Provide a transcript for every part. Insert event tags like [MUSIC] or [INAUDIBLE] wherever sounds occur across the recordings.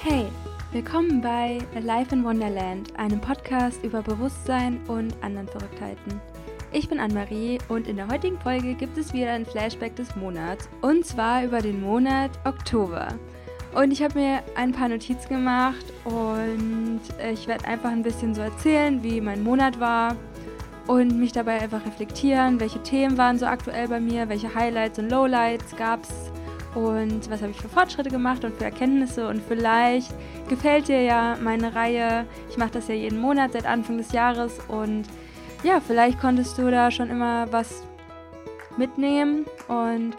Hey, willkommen bei Life in Wonderland, einem Podcast über Bewusstsein und anderen Verrücktheiten. Ich bin Anne-Marie und in der heutigen Folge gibt es wieder ein Flashback des Monats und zwar über den Monat Oktober. Und ich habe mir ein paar Notizen gemacht und ich werde einfach ein bisschen so erzählen, wie mein Monat war und mich dabei einfach reflektieren, welche Themen waren so aktuell bei mir, welche Highlights und Lowlights gab es und was habe ich für Fortschritte gemacht und für Erkenntnisse und vielleicht gefällt dir ja meine Reihe. Ich mache das ja jeden Monat seit Anfang des Jahres und ja, vielleicht konntest du da schon immer was mitnehmen und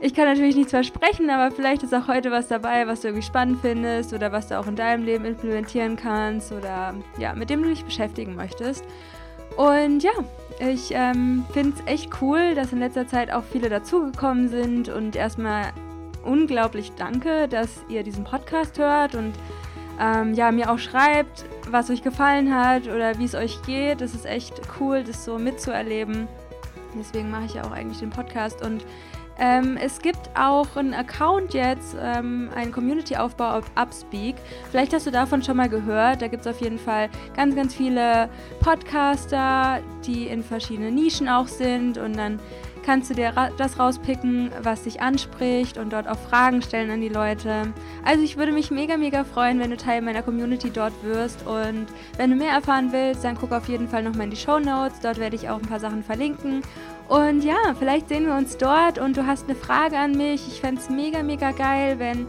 ich kann natürlich nichts versprechen, aber vielleicht ist auch heute was dabei, was du irgendwie spannend findest oder was du auch in deinem Leben implementieren kannst oder ja, mit dem du dich beschäftigen möchtest. Und ja, ich ähm, finde es echt cool, dass in letzter Zeit auch viele dazugekommen sind und erstmal unglaublich danke, dass ihr diesen Podcast hört und ähm, ja, mir auch schreibt, was euch gefallen hat oder wie es euch geht. Das ist echt cool, das so mitzuerleben. Deswegen mache ich ja auch eigentlich den Podcast und ähm, es gibt auch einen Account jetzt, ähm, einen Community-Aufbau auf Upspeak. Vielleicht hast du davon schon mal gehört. Da gibt es auf jeden Fall ganz, ganz viele Podcaster, die in verschiedenen Nischen auch sind und dann kannst du dir das rauspicken, was dich anspricht und dort auch Fragen stellen an die Leute. Also ich würde mich mega, mega freuen, wenn du Teil meiner Community dort wirst und wenn du mehr erfahren willst, dann guck auf jeden Fall nochmal in die Show Notes. Dort werde ich auch ein paar Sachen verlinken und ja, vielleicht sehen wir uns dort und du hast eine Frage an mich. Ich fände es mega, mega geil, wenn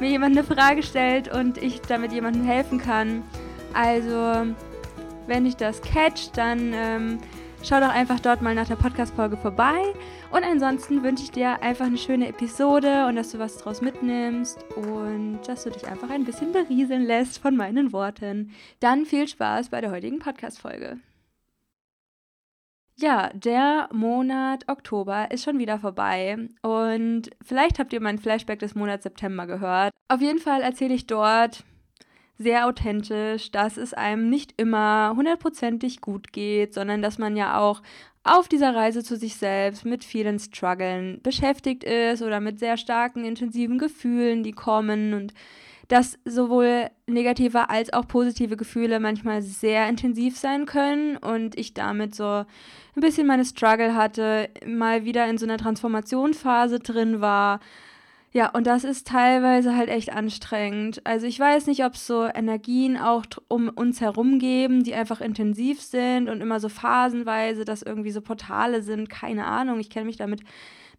mir jemand eine Frage stellt und ich damit jemandem helfen kann. Also, wenn ich das catch, dann ähm, schau doch einfach dort mal nach der Podcast-Folge vorbei. Und ansonsten wünsche ich dir einfach eine schöne Episode und dass du was draus mitnimmst und dass du dich einfach ein bisschen berieseln lässt von meinen Worten. Dann viel Spaß bei der heutigen Podcast-Folge. Ja, der Monat Oktober ist schon wieder vorbei und vielleicht habt ihr mein Flashback des Monats September gehört. Auf jeden Fall erzähle ich dort sehr authentisch, dass es einem nicht immer hundertprozentig gut geht, sondern dass man ja auch auf dieser Reise zu sich selbst mit vielen Struggeln beschäftigt ist oder mit sehr starken, intensiven Gefühlen, die kommen und dass sowohl negative als auch positive Gefühle manchmal sehr intensiv sein können und ich damit so ein bisschen meine Struggle hatte, mal wieder in so einer Transformationsphase drin war. Ja, und das ist teilweise halt echt anstrengend. Also ich weiß nicht, ob es so Energien auch um uns herum geben, die einfach intensiv sind und immer so phasenweise, dass irgendwie so Portale sind. Keine Ahnung, ich kenne mich damit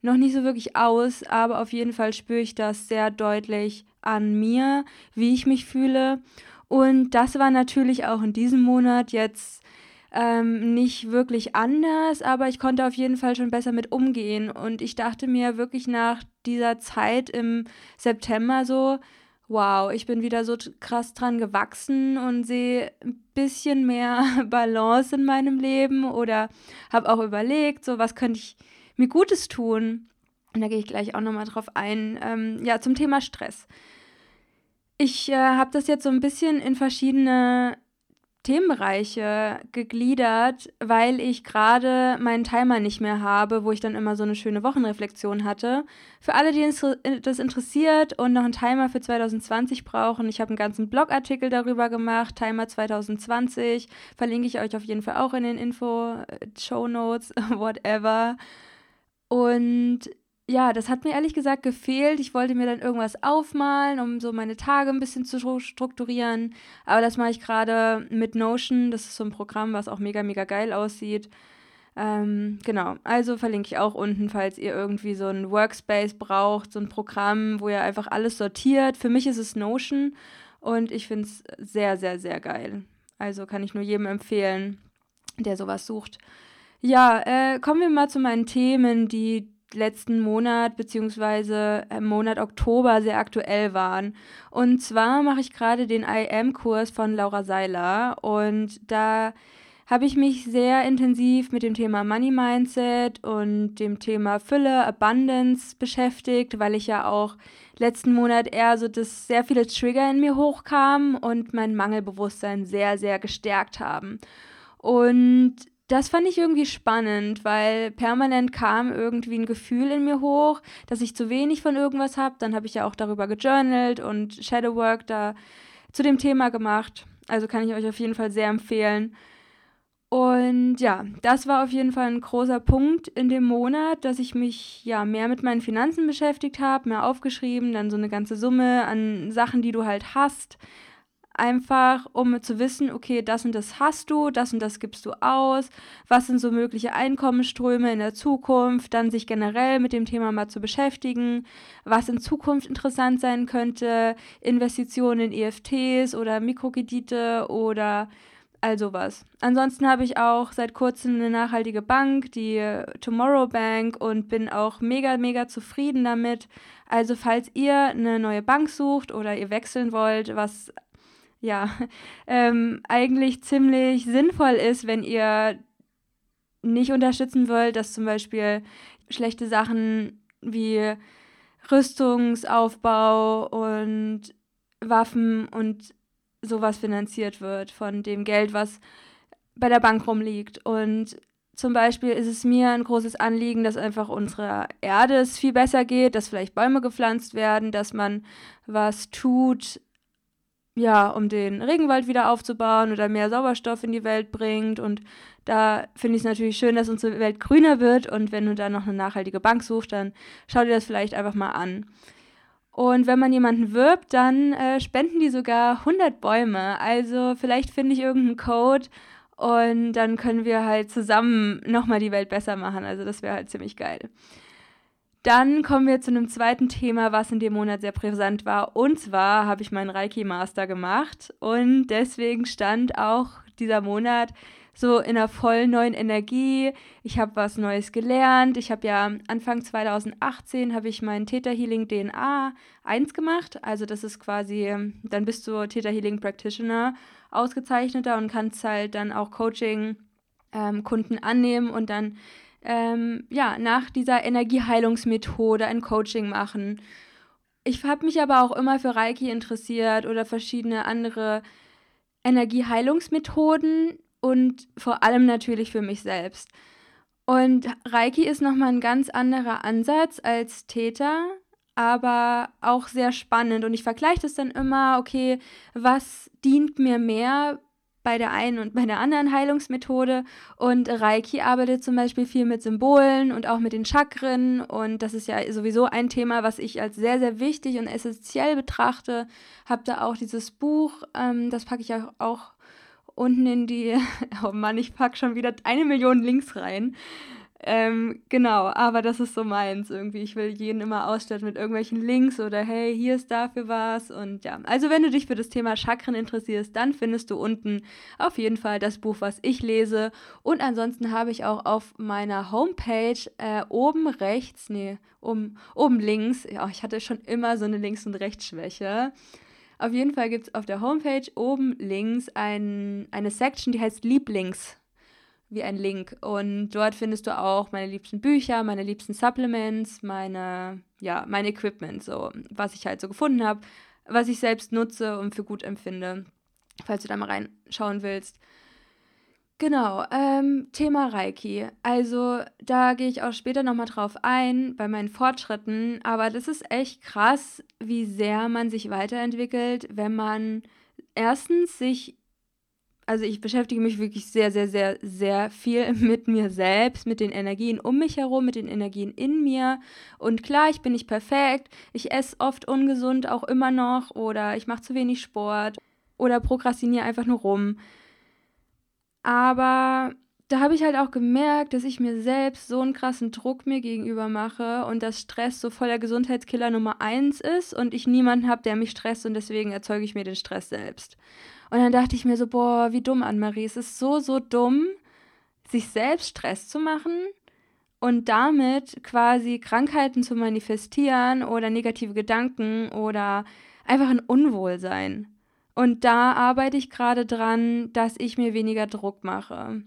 noch nicht so wirklich aus, aber auf jeden Fall spüre ich das sehr deutlich an mir, wie ich mich fühle. Und das war natürlich auch in diesem Monat jetzt ähm, nicht wirklich anders, aber ich konnte auf jeden Fall schon besser mit umgehen. Und ich dachte mir wirklich nach dieser Zeit im September so, wow, ich bin wieder so krass dran gewachsen und sehe ein bisschen mehr [LAUGHS] Balance in meinem Leben oder habe auch überlegt, so was könnte ich mir Gutes tun. Und da gehe ich gleich auch nochmal drauf ein. Ähm, ja, zum Thema Stress. Ich äh, habe das jetzt so ein bisschen in verschiedene Themenbereiche gegliedert, weil ich gerade meinen Timer nicht mehr habe, wo ich dann immer so eine schöne Wochenreflexion hatte. Für alle, die das interessiert und noch einen Timer für 2020 brauchen, ich habe einen ganzen Blogartikel darüber gemacht, Timer 2020, verlinke ich euch auf jeden Fall auch in den Info, äh, Show Notes, [LAUGHS] whatever. Und ja, das hat mir ehrlich gesagt gefehlt. Ich wollte mir dann irgendwas aufmalen, um so meine Tage ein bisschen zu strukturieren. Aber das mache ich gerade mit Notion. Das ist so ein Programm, was auch mega, mega geil aussieht. Ähm, genau, also verlinke ich auch unten, falls ihr irgendwie so ein Workspace braucht, so ein Programm, wo ihr einfach alles sortiert. Für mich ist es Notion und ich finde es sehr, sehr, sehr geil. Also kann ich nur jedem empfehlen, der sowas sucht. Ja, äh, kommen wir mal zu meinen Themen, die letzten Monat beziehungsweise im Monat Oktober sehr aktuell waren. Und zwar mache ich gerade den IM-Kurs von Laura Seiler und da habe ich mich sehr intensiv mit dem Thema Money Mindset und dem Thema Fülle, Abundance beschäftigt, weil ich ja auch letzten Monat eher so, dass sehr viele Trigger in mir hochkamen und mein Mangelbewusstsein sehr, sehr gestärkt haben. Und das fand ich irgendwie spannend, weil permanent kam irgendwie ein Gefühl in mir hoch, dass ich zu wenig von irgendwas habe. Dann habe ich ja auch darüber gejournalt und Shadowwork da zu dem Thema gemacht. Also kann ich euch auf jeden Fall sehr empfehlen. Und ja, das war auf jeden Fall ein großer Punkt in dem Monat, dass ich mich ja mehr mit meinen Finanzen beschäftigt habe, mehr aufgeschrieben, dann so eine ganze Summe an Sachen, die du halt hast. Einfach, um zu wissen, okay, das und das hast du, das und das gibst du aus, was sind so mögliche Einkommensströme in der Zukunft, dann sich generell mit dem Thema mal zu beschäftigen, was in Zukunft interessant sein könnte, Investitionen in EFTs oder Mikrokredite oder all sowas. Ansonsten habe ich auch seit kurzem eine nachhaltige Bank, die Tomorrow Bank, und bin auch mega, mega zufrieden damit. Also falls ihr eine neue Bank sucht oder ihr wechseln wollt, was ja ähm, eigentlich ziemlich sinnvoll ist, wenn ihr nicht unterstützen wollt, dass zum Beispiel schlechte Sachen wie Rüstungsaufbau und Waffen und sowas finanziert wird von dem Geld, was bei der Bank rumliegt. Und zum Beispiel ist es mir ein großes Anliegen, dass einfach unsere Erde es viel besser geht, dass vielleicht Bäume gepflanzt werden, dass man was tut, ja, um den Regenwald wieder aufzubauen oder mehr Sauerstoff in die Welt bringt. Und da finde ich es natürlich schön, dass unsere Welt grüner wird. Und wenn du da noch eine nachhaltige Bank suchst, dann schau dir das vielleicht einfach mal an. Und wenn man jemanden wirbt, dann äh, spenden die sogar 100 Bäume. Also vielleicht finde ich irgendeinen Code und dann können wir halt zusammen nochmal die Welt besser machen. Also das wäre halt ziemlich geil. Dann kommen wir zu einem zweiten Thema, was in dem Monat sehr präsent war. Und zwar habe ich meinen Reiki-Master gemacht und deswegen stand auch dieser Monat so in einer voll neuen Energie. Ich habe was Neues gelernt. Ich habe ja Anfang 2018 habe ich mein Theta Healing DNA 1 gemacht. Also das ist quasi, dann bist du Theta Healing Practitioner, ausgezeichneter und kannst halt dann auch Coaching ähm, Kunden annehmen und dann ähm, ja nach dieser Energieheilungsmethode ein Coaching machen. Ich habe mich aber auch immer für Reiki interessiert oder verschiedene andere Energieheilungsmethoden, und vor allem natürlich für mich selbst. Und Reiki ist nochmal ein ganz anderer Ansatz als Täter, aber auch sehr spannend. Und ich vergleiche das dann immer, okay, was dient mir mehr bei der einen und bei der anderen Heilungsmethode? Und Reiki arbeitet zum Beispiel viel mit Symbolen und auch mit den Chakren. Und das ist ja sowieso ein Thema, was ich als sehr, sehr wichtig und essentiell betrachte. Habe da auch dieses Buch, ähm, das packe ich auch unten in die, [LAUGHS] oh Mann, ich pack schon wieder eine Million Links rein. Ähm, genau, aber das ist so meins irgendwie. Ich will jeden immer ausstatten mit irgendwelchen Links oder hey, hier ist dafür was und ja. Also wenn du dich für das Thema Chakren interessierst, dann findest du unten auf jeden Fall das Buch, was ich lese. Und ansonsten habe ich auch auf meiner Homepage äh, oben rechts, nee, um, oben links, ja, ich hatte schon immer so eine Links- und Rechtsschwäche. Auf jeden Fall gibt es auf der Homepage oben links ein, eine Section, die heißt Lieblings, wie ein Link. Und dort findest du auch meine liebsten Bücher, meine liebsten Supplements, meine, ja, mein Equipment, so, was ich halt so gefunden habe, was ich selbst nutze und für gut empfinde, falls du da mal reinschauen willst. Genau, ähm, Thema Reiki. Also da gehe ich auch später nochmal drauf ein bei meinen Fortschritten, aber das ist echt krass, wie sehr man sich weiterentwickelt, wenn man erstens sich, also ich beschäftige mich wirklich sehr, sehr, sehr, sehr viel [LAUGHS] mit mir selbst, mit den Energien um mich herum, mit den Energien in mir. Und klar, ich bin nicht perfekt, ich esse oft ungesund auch immer noch oder ich mache zu wenig Sport oder prokrastiniere einfach nur rum. Aber da habe ich halt auch gemerkt, dass ich mir selbst so einen krassen Druck mir gegenüber mache und dass Stress so voller Gesundheitskiller Nummer eins ist und ich niemanden habe, der mich stresst und deswegen erzeuge ich mir den Stress selbst. Und dann dachte ich mir so, boah, wie dumm, Anne-Marie. Es ist so, so dumm, sich selbst Stress zu machen und damit quasi Krankheiten zu manifestieren oder negative Gedanken oder einfach ein Unwohlsein. Und da arbeite ich gerade dran, dass ich mir weniger Druck mache.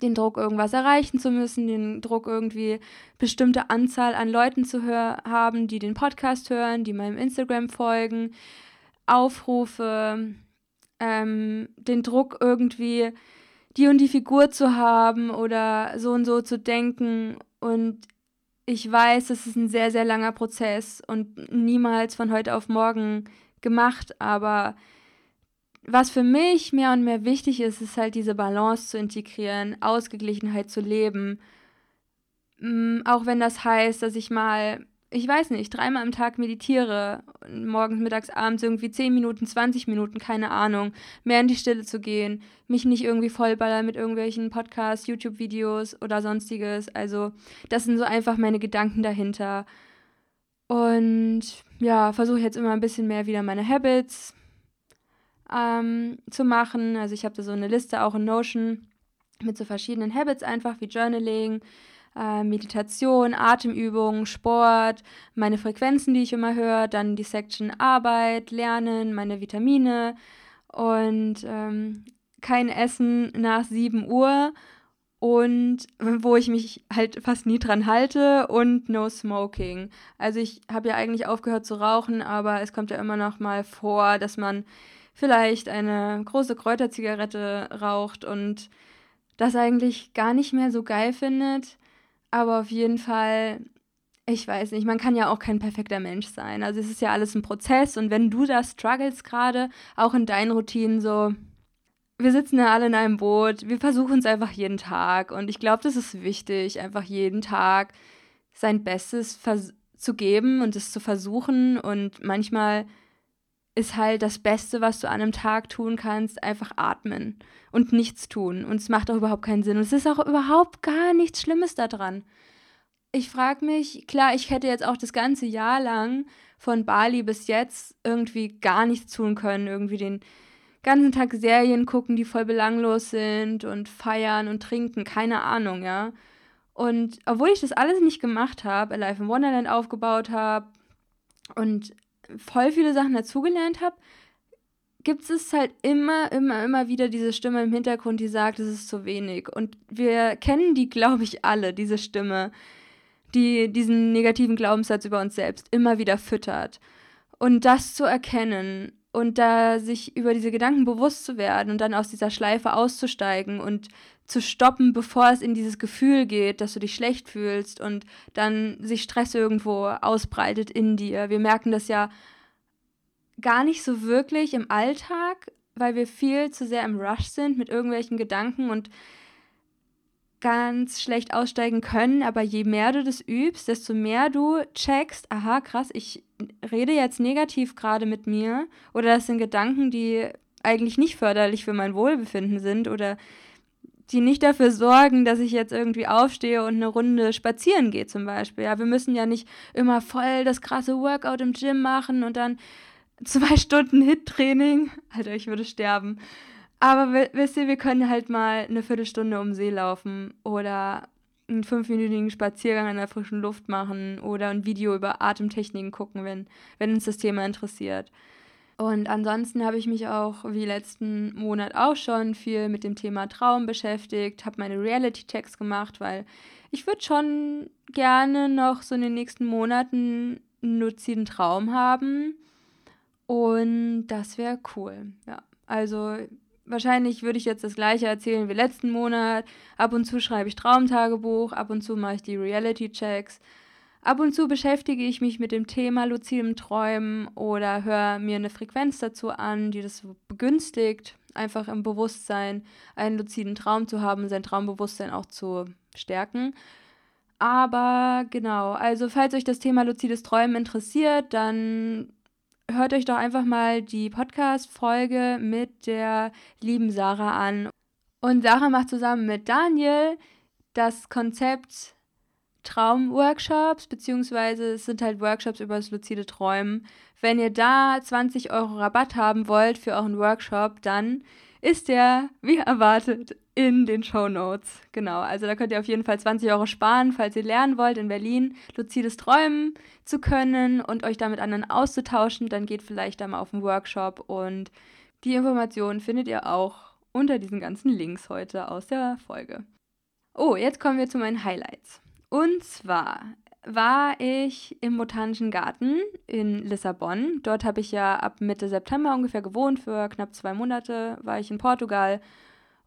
Den Druck, irgendwas erreichen zu müssen, den Druck, irgendwie bestimmte Anzahl an Leuten zu haben, die den Podcast hören, die meinem Instagram folgen, Aufrufe, ähm, den Druck irgendwie die und die Figur zu haben oder so und so zu denken. Und ich weiß, es ist ein sehr, sehr langer Prozess und niemals von heute auf morgen gemacht, aber was für mich mehr und mehr wichtig ist, ist halt diese Balance zu integrieren, Ausgeglichenheit zu leben. Mm, auch wenn das heißt, dass ich mal ich weiß nicht, dreimal am Tag meditiere, morgens, mittags, abends irgendwie 10 Minuten, 20 Minuten, keine Ahnung, mehr in die Stille zu gehen, mich nicht irgendwie vollballern mit irgendwelchen Podcasts, YouTube-Videos oder sonstiges. Also, das sind so einfach meine Gedanken dahinter. Und ja, versuche jetzt immer ein bisschen mehr wieder meine Habits ähm, zu machen. Also, ich habe da so eine Liste auch in Notion mit so verschiedenen Habits einfach wie Journaling, äh, Meditation, Atemübungen, Sport, meine Frequenzen, die ich immer höre, dann die Section Arbeit, Lernen, meine Vitamine und ähm, kein Essen nach 7 Uhr und [LAUGHS] wo ich mich halt fast nie dran halte und no smoking. Also ich habe ja eigentlich aufgehört zu rauchen, aber es kommt ja immer noch mal vor, dass man vielleicht eine große Kräuterzigarette raucht und das eigentlich gar nicht mehr so geil findet. Aber auf jeden Fall, ich weiß nicht, man kann ja auch kein perfekter Mensch sein. Also es ist ja alles ein Prozess und wenn du da struggles gerade, auch in deinen Routinen so, wir sitzen ja alle in einem Boot, wir versuchen es einfach jeden Tag und ich glaube, das ist wichtig, einfach jeden Tag sein Bestes zu geben und es zu versuchen und manchmal ist halt das Beste, was du an einem Tag tun kannst, einfach atmen und nichts tun. Und es macht auch überhaupt keinen Sinn. Und es ist auch überhaupt gar nichts Schlimmes daran. Ich frage mich, klar, ich hätte jetzt auch das ganze Jahr lang von Bali bis jetzt irgendwie gar nichts tun können. Irgendwie den ganzen Tag Serien gucken, die voll belanglos sind und feiern und trinken, keine Ahnung, ja. Und obwohl ich das alles nicht gemacht habe, Alive in Wonderland aufgebaut habe und voll viele Sachen dazugelernt habe, gibt es halt immer, immer, immer wieder diese Stimme im Hintergrund, die sagt, es ist zu wenig. Und wir kennen die, glaube ich, alle, diese Stimme, die diesen negativen Glaubenssatz über uns selbst immer wieder füttert. Und das zu erkennen und da sich über diese Gedanken bewusst zu werden und dann aus dieser Schleife auszusteigen und zu stoppen, bevor es in dieses Gefühl geht, dass du dich schlecht fühlst und dann sich Stress irgendwo ausbreitet in dir. Wir merken das ja gar nicht so wirklich im Alltag, weil wir viel zu sehr im Rush sind mit irgendwelchen Gedanken und ganz schlecht aussteigen können, aber je mehr du das übst, desto mehr du checkst, aha, krass, ich rede jetzt negativ gerade mit mir oder das sind Gedanken, die eigentlich nicht förderlich für mein Wohlbefinden sind oder die nicht dafür sorgen, dass ich jetzt irgendwie aufstehe und eine Runde spazieren gehe zum Beispiel. Ja, wir müssen ja nicht immer voll das krasse Workout im Gym machen und dann zwei [LAUGHS] Stunden Hit-Training. Alter, ich würde sterben. Aber wisst ihr, wir können halt mal eine Viertelstunde um See laufen oder einen fünfminütigen Spaziergang in der frischen Luft machen oder ein Video über Atemtechniken gucken, wenn, wenn uns das Thema interessiert. Und ansonsten habe ich mich auch, wie letzten Monat auch schon, viel mit dem Thema Traum beschäftigt, habe meine Reality-Checks gemacht, weil ich würde schon gerne noch so in den nächsten Monaten einen luziden Traum haben. Und das wäre cool. Ja, also wahrscheinlich würde ich jetzt das gleiche erzählen wie letzten Monat. Ab und zu schreibe ich Traumtagebuch, ab und zu mache ich die Reality-Checks. Ab und zu beschäftige ich mich mit dem Thema luzidem Träumen oder höre mir eine Frequenz dazu an, die das begünstigt, einfach im Bewusstsein einen luziden Traum zu haben, sein Traumbewusstsein auch zu stärken. Aber genau, also falls euch das Thema luzides Träumen interessiert, dann hört euch doch einfach mal die Podcast-Folge mit der lieben Sarah an. Und Sarah macht zusammen mit Daniel das Konzept Traumworkshops, beziehungsweise es sind halt Workshops über das luzide Träumen. Wenn ihr da 20 Euro Rabatt haben wollt für euren Workshop, dann ist der, wie erwartet, in den Show Notes. Genau, also da könnt ihr auf jeden Fall 20 Euro sparen, falls ihr lernen wollt, in Berlin luzides Träumen zu können und euch damit anderen auszutauschen. Dann geht vielleicht da mal auf den Workshop und die Informationen findet ihr auch unter diesen ganzen Links heute aus der Folge. Oh, jetzt kommen wir zu meinen Highlights. Und zwar war ich im Botanischen Garten in Lissabon. Dort habe ich ja ab Mitte September ungefähr gewohnt. Für knapp zwei Monate war ich in Portugal.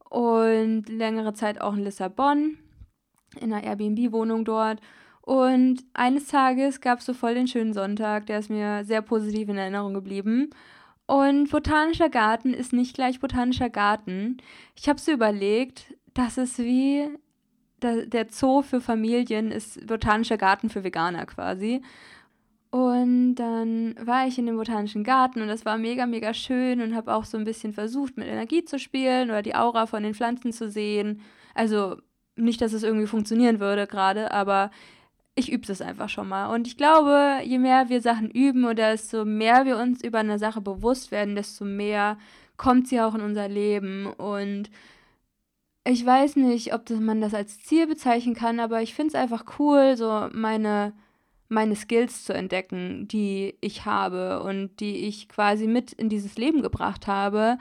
und längere Zeit auch in Lissabon, in einer Airbnb-Wohnung dort. Und eines Tages gab es so voll den schönen Sonntag, der ist mir sehr positiv in Erinnerung geblieben. Und botanischer Garten ist nicht gleich botanischer Garten. Ich habe so überlegt, dass es wie der Zoo für Familien ist botanischer Garten für Veganer quasi. Und dann war ich in dem botanischen Garten und das war mega, mega schön und habe auch so ein bisschen versucht, mit Energie zu spielen oder die Aura von den Pflanzen zu sehen. Also nicht, dass es irgendwie funktionieren würde gerade, aber ich übe es einfach schon mal. Und ich glaube, je mehr wir Sachen üben oder desto mehr wir uns über eine Sache bewusst werden, desto mehr kommt sie auch in unser Leben. Und ich weiß nicht, ob das, man das als Ziel bezeichnen kann, aber ich finde es einfach cool, so meine, meine Skills zu entdecken, die ich habe und die ich quasi mit in dieses Leben gebracht habe,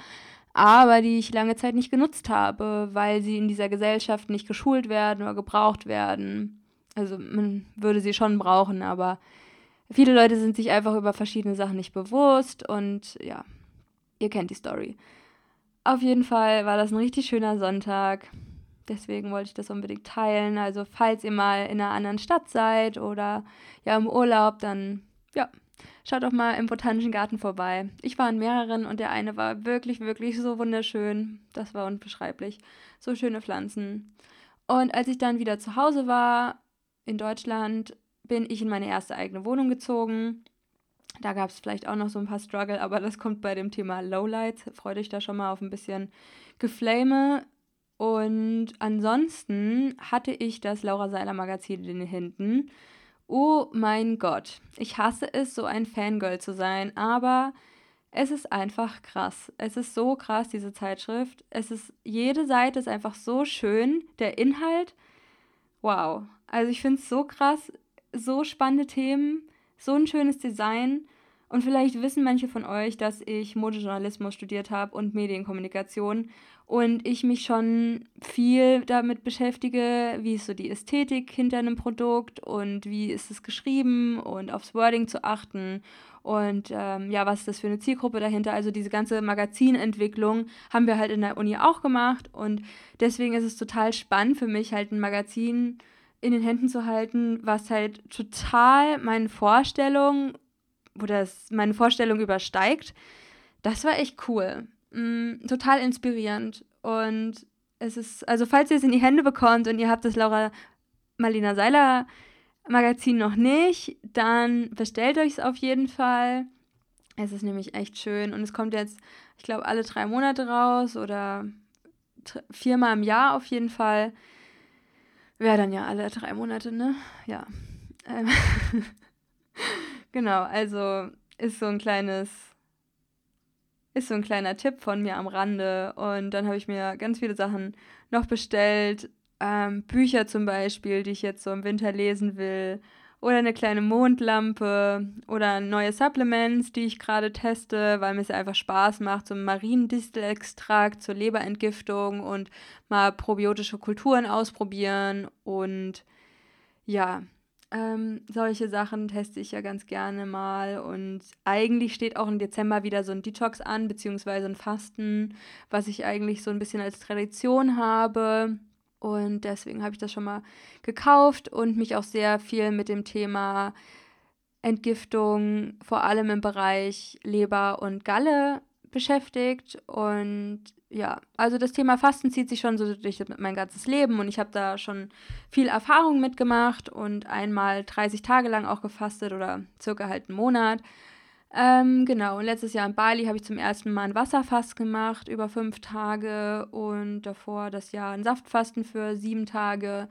aber die ich lange Zeit nicht genutzt habe, weil sie in dieser Gesellschaft nicht geschult werden oder gebraucht werden. Also man würde sie schon brauchen, aber viele Leute sind sich einfach über verschiedene Sachen nicht bewusst und ja, ihr kennt die Story. Auf jeden Fall war das ein richtig schöner Sonntag. Deswegen wollte ich das unbedingt teilen. Also falls ihr mal in einer anderen Stadt seid oder ja im Urlaub, dann ja, schaut doch mal im Botanischen Garten vorbei. Ich war in mehreren und der eine war wirklich, wirklich so wunderschön. Das war unbeschreiblich. So schöne Pflanzen. Und als ich dann wieder zu Hause war, in Deutschland bin ich in meine erste eigene Wohnung gezogen. Da gab es vielleicht auch noch so ein paar Struggle, aber das kommt bei dem Thema Lowlights. Freut euch da schon mal auf ein bisschen Geflame. Und ansonsten hatte ich das Laura Seiler Magazin in den Händen. Oh mein Gott, ich hasse es, so ein Fangirl zu sein, aber es ist einfach krass. Es ist so krass, diese Zeitschrift. Es ist, jede Seite ist einfach so schön. Der Inhalt, wow. Also ich finde es so krass, so spannende Themen, so ein schönes Design. Und vielleicht wissen manche von euch, dass ich Modejournalismus studiert habe und Medienkommunikation und ich mich schon viel damit beschäftige, wie ist so die Ästhetik hinter einem Produkt und wie ist es geschrieben und aufs Wording zu achten und ähm, ja, was ist das für eine Zielgruppe dahinter? Also diese ganze Magazinentwicklung haben wir halt in der Uni auch gemacht und deswegen ist es total spannend für mich halt ein Magazin in den Händen zu halten, was halt total meine Vorstellung oder meine Vorstellung übersteigt. Das war echt cool. Mm, total inspirierend. Und es ist, also falls ihr es in die Hände bekommt und ihr habt das Laura Marlina Seiler Magazin noch nicht, dann bestellt euch es auf jeden Fall. Es ist nämlich echt schön und es kommt jetzt, ich glaube, alle drei Monate raus oder viermal im Jahr auf jeden Fall. Wäre dann ja alle drei Monate, ne? Ja. Ähm [LAUGHS] genau, also ist so ein kleines, ist so ein kleiner Tipp von mir am Rande. Und dann habe ich mir ganz viele Sachen noch bestellt. Ähm, Bücher zum Beispiel, die ich jetzt so im Winter lesen will oder eine kleine Mondlampe oder neue Supplements, die ich gerade teste, weil mir es einfach Spaß macht, so Mariendistelextrakt zur Leberentgiftung und mal probiotische Kulturen ausprobieren und ja, ähm, solche Sachen teste ich ja ganz gerne mal und eigentlich steht auch im Dezember wieder so ein Detox an, beziehungsweise ein Fasten, was ich eigentlich so ein bisschen als Tradition habe. Und deswegen habe ich das schon mal gekauft und mich auch sehr viel mit dem Thema Entgiftung, vor allem im Bereich Leber und Galle beschäftigt. Und ja, also das Thema Fasten zieht sich schon so durch mein ganzes Leben und ich habe da schon viel Erfahrung mitgemacht und einmal 30 Tage lang auch gefastet oder circa halt einen Monat. Ähm, genau, und letztes Jahr in Bali habe ich zum ersten Mal ein Wasserfast gemacht, über fünf Tage und davor das Jahr ein Saftfasten für sieben Tage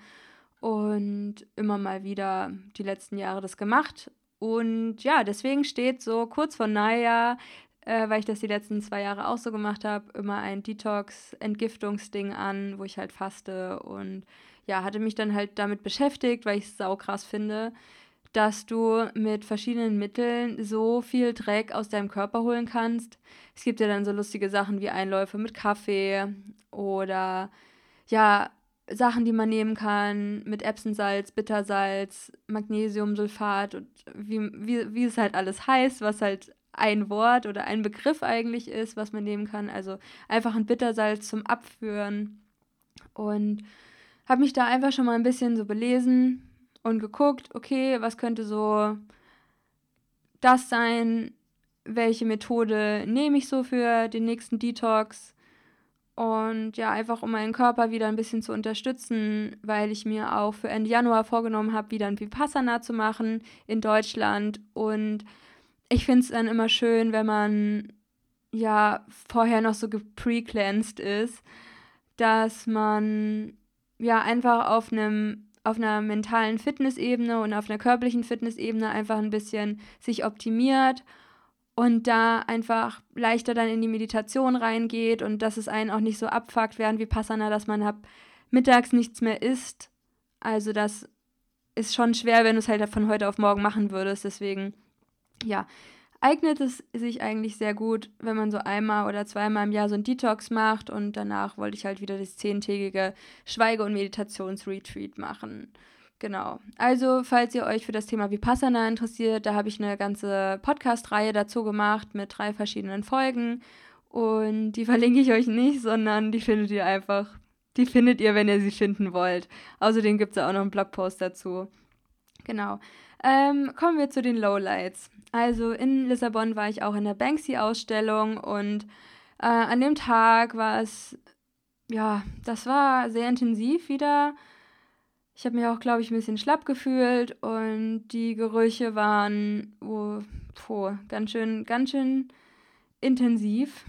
und immer mal wieder die letzten Jahre das gemacht. Und ja, deswegen steht so kurz vor Neujahr, äh, weil ich das die letzten zwei Jahre auch so gemacht habe, immer ein Detox-Entgiftungsding an, wo ich halt faste und ja, hatte mich dann halt damit beschäftigt, weil ich es saukrass finde dass du mit verschiedenen Mitteln so viel Dreck aus deinem Körper holen kannst. Es gibt ja dann so lustige Sachen wie Einläufe mit Kaffee oder ja, Sachen, die man nehmen kann mit Epsonsalz, Bittersalz, Magnesiumsulfat und wie, wie, wie es halt alles heißt, was halt ein Wort oder ein Begriff eigentlich ist, was man nehmen kann. Also einfach ein Bittersalz zum Abführen. Und habe mich da einfach schon mal ein bisschen so belesen und geguckt, okay, was könnte so das sein, welche Methode nehme ich so für den nächsten Detox. Und ja, einfach um meinen Körper wieder ein bisschen zu unterstützen, weil ich mir auch für Ende Januar vorgenommen habe, wieder ein Vipassana zu machen in Deutschland. Und ich finde es dann immer schön, wenn man ja vorher noch so geprecleansed ist, dass man ja einfach auf einem auf einer mentalen Fitnessebene und auf einer körperlichen Fitnessebene einfach ein bisschen sich optimiert und da einfach leichter dann in die Meditation reingeht und dass es einen auch nicht so abfuckt während wie Passana, dass man ab mittags nichts mehr isst. Also das ist schon schwer, wenn du es halt von heute auf morgen machen würdest. Deswegen, ja, eignet es sich eigentlich sehr gut, wenn man so einmal oder zweimal im Jahr so ein Detox macht und danach wollte ich halt wieder das zehntägige Schweige- und Meditationsretreat machen. Genau. Also, falls ihr euch für das Thema Vipassana interessiert, da habe ich eine ganze Podcast-Reihe dazu gemacht mit drei verschiedenen Folgen. Und die [LAUGHS] verlinke ich euch nicht, sondern die findet ihr einfach. Die findet ihr, wenn ihr sie finden wollt. Außerdem gibt es auch noch einen Blogpost dazu. Genau. Ähm, kommen wir zu den Lowlights. Also in Lissabon war ich auch in der Banksy-Ausstellung und äh, an dem Tag war es, ja, das war sehr intensiv wieder. Ich habe mich auch, glaube ich, ein bisschen schlapp gefühlt und die Gerüche waren oh, puh, ganz schön, ganz schön intensiv.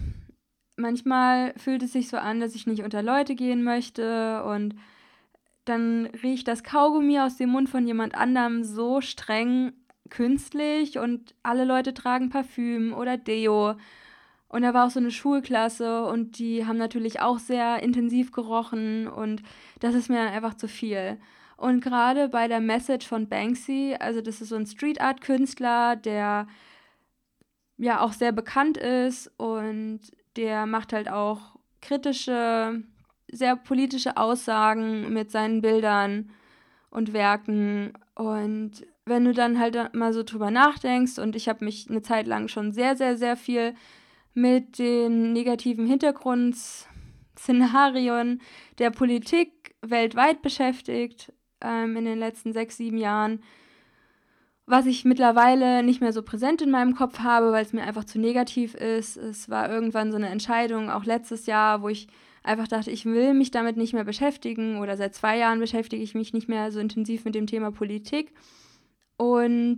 Manchmal fühlt es sich so an, dass ich nicht unter Leute gehen möchte und dann riecht das Kaugummi aus dem Mund von jemand anderem so streng künstlich und alle Leute tragen Parfüm oder Deo. Und da war auch so eine Schulklasse und die haben natürlich auch sehr intensiv gerochen und das ist mir einfach zu viel. Und gerade bei der Message von Banksy, also das ist so ein Street Art Künstler, der ja auch sehr bekannt ist und der macht halt auch kritische, sehr politische Aussagen mit seinen Bildern und Werken. Und wenn du dann halt mal so drüber nachdenkst, und ich habe mich eine Zeit lang schon sehr, sehr, sehr viel mit den negativen Hintergrundszenarien der Politik weltweit beschäftigt ähm, in den letzten sechs, sieben Jahren, was ich mittlerweile nicht mehr so präsent in meinem Kopf habe, weil es mir einfach zu negativ ist. Es war irgendwann so eine Entscheidung, auch letztes Jahr, wo ich einfach dachte, ich will mich damit nicht mehr beschäftigen oder seit zwei Jahren beschäftige ich mich nicht mehr so intensiv mit dem Thema Politik. Und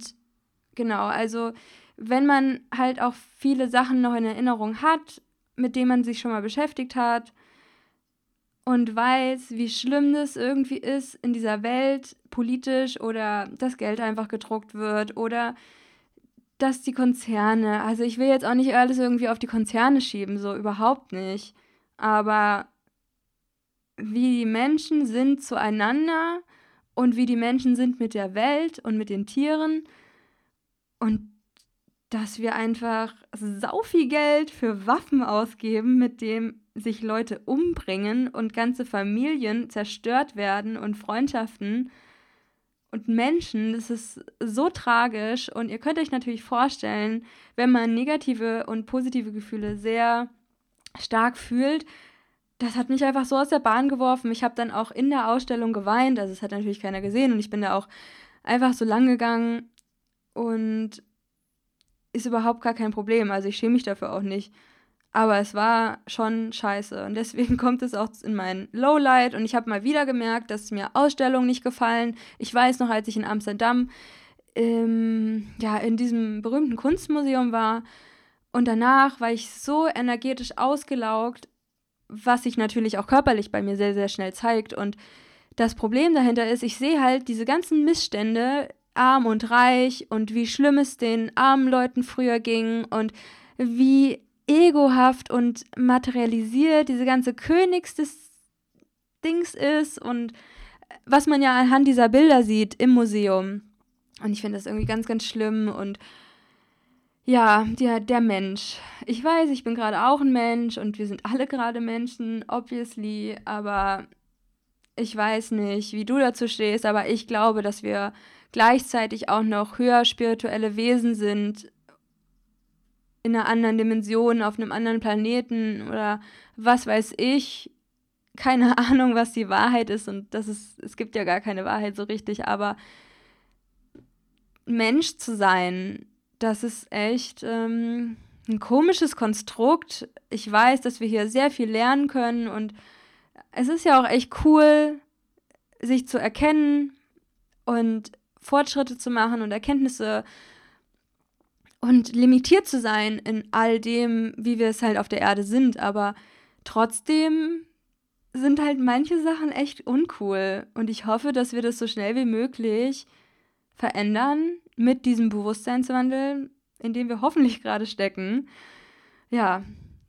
genau, also wenn man halt auch viele Sachen noch in Erinnerung hat, mit denen man sich schon mal beschäftigt hat, und weiß, wie schlimm das irgendwie ist in dieser Welt politisch oder das Geld einfach gedruckt wird oder dass die Konzerne, also ich will jetzt auch nicht alles irgendwie auf die Konzerne schieben, so überhaupt nicht, aber wie die Menschen sind zueinander und wie die Menschen sind mit der Welt und mit den Tieren und dass wir einfach sau viel Geld für Waffen ausgeben, mit dem sich Leute umbringen und ganze Familien zerstört werden und Freundschaften und Menschen. Das ist so tragisch und ihr könnt euch natürlich vorstellen, wenn man negative und positive Gefühle sehr stark fühlt, das hat mich einfach so aus der Bahn geworfen. Ich habe dann auch in der Ausstellung geweint, also es hat natürlich keiner gesehen und ich bin da auch einfach so lang gegangen und ist überhaupt gar kein Problem. Also ich schäme mich dafür auch nicht. Aber es war schon scheiße. Und deswegen [LAUGHS] kommt es auch in mein Lowlight. Und ich habe mal wieder gemerkt, dass mir Ausstellungen nicht gefallen. Ich weiß noch, als ich in Amsterdam ähm, ja, in diesem berühmten Kunstmuseum war. Und danach war ich so energetisch ausgelaugt, was sich natürlich auch körperlich bei mir sehr, sehr schnell zeigt. Und das Problem dahinter ist, ich sehe halt diese ganzen Missstände, arm und reich und wie schlimm es den armen Leuten früher ging und wie egohaft und materialisiert diese ganze Königs des Dings ist und was man ja anhand dieser Bilder sieht im Museum. Und ich finde das irgendwie ganz, ganz schlimm und ja, der, der Mensch. Ich weiß, ich bin gerade auch ein Mensch und wir sind alle gerade Menschen, obviously, aber ich weiß nicht, wie du dazu stehst, aber ich glaube, dass wir gleichzeitig auch noch höher spirituelle Wesen sind in einer anderen Dimension, auf einem anderen Planeten oder was weiß ich. Keine [LAUGHS] Ahnung, was die Wahrheit ist und das ist, es gibt ja gar keine Wahrheit so richtig, aber Mensch zu sein, das ist echt ähm, ein komisches Konstrukt. Ich weiß, dass wir hier sehr viel lernen können und es ist ja auch echt cool, sich zu erkennen und Fortschritte zu machen und Erkenntnisse und limitiert zu sein in all dem, wie wir es halt auf der Erde sind. Aber trotzdem sind halt manche Sachen echt uncool. Und ich hoffe, dass wir das so schnell wie möglich verändern mit diesem Bewusstseinswandel, in dem wir hoffentlich gerade stecken. Ja,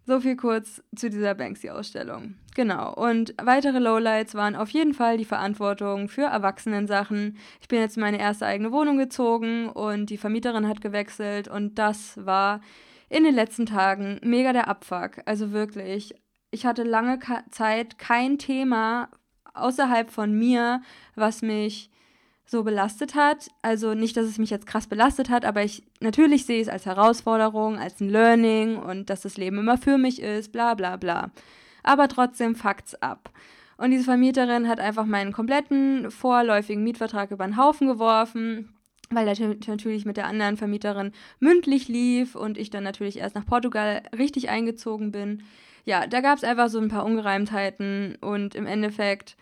so viel kurz zu dieser Banksy-Ausstellung. Genau. Und weitere Lowlights waren auf jeden Fall die Verantwortung für Erwachsenensachen. Ich bin jetzt in meine erste eigene Wohnung gezogen und die Vermieterin hat gewechselt und das war in den letzten Tagen mega der Abfuck. Also wirklich. Ich hatte lange Zeit kein Thema außerhalb von mir, was mich so belastet hat. Also nicht, dass es mich jetzt krass belastet hat, aber ich natürlich sehe es als Herausforderung, als ein Learning und dass das Leben immer für mich ist, bla bla bla. Aber trotzdem fuckt's ab. Und diese Vermieterin hat einfach meinen kompletten vorläufigen Mietvertrag über den Haufen geworfen, weil der natürlich mit der anderen Vermieterin mündlich lief und ich dann natürlich erst nach Portugal richtig eingezogen bin. Ja, da gab es einfach so ein paar Ungereimtheiten und im Endeffekt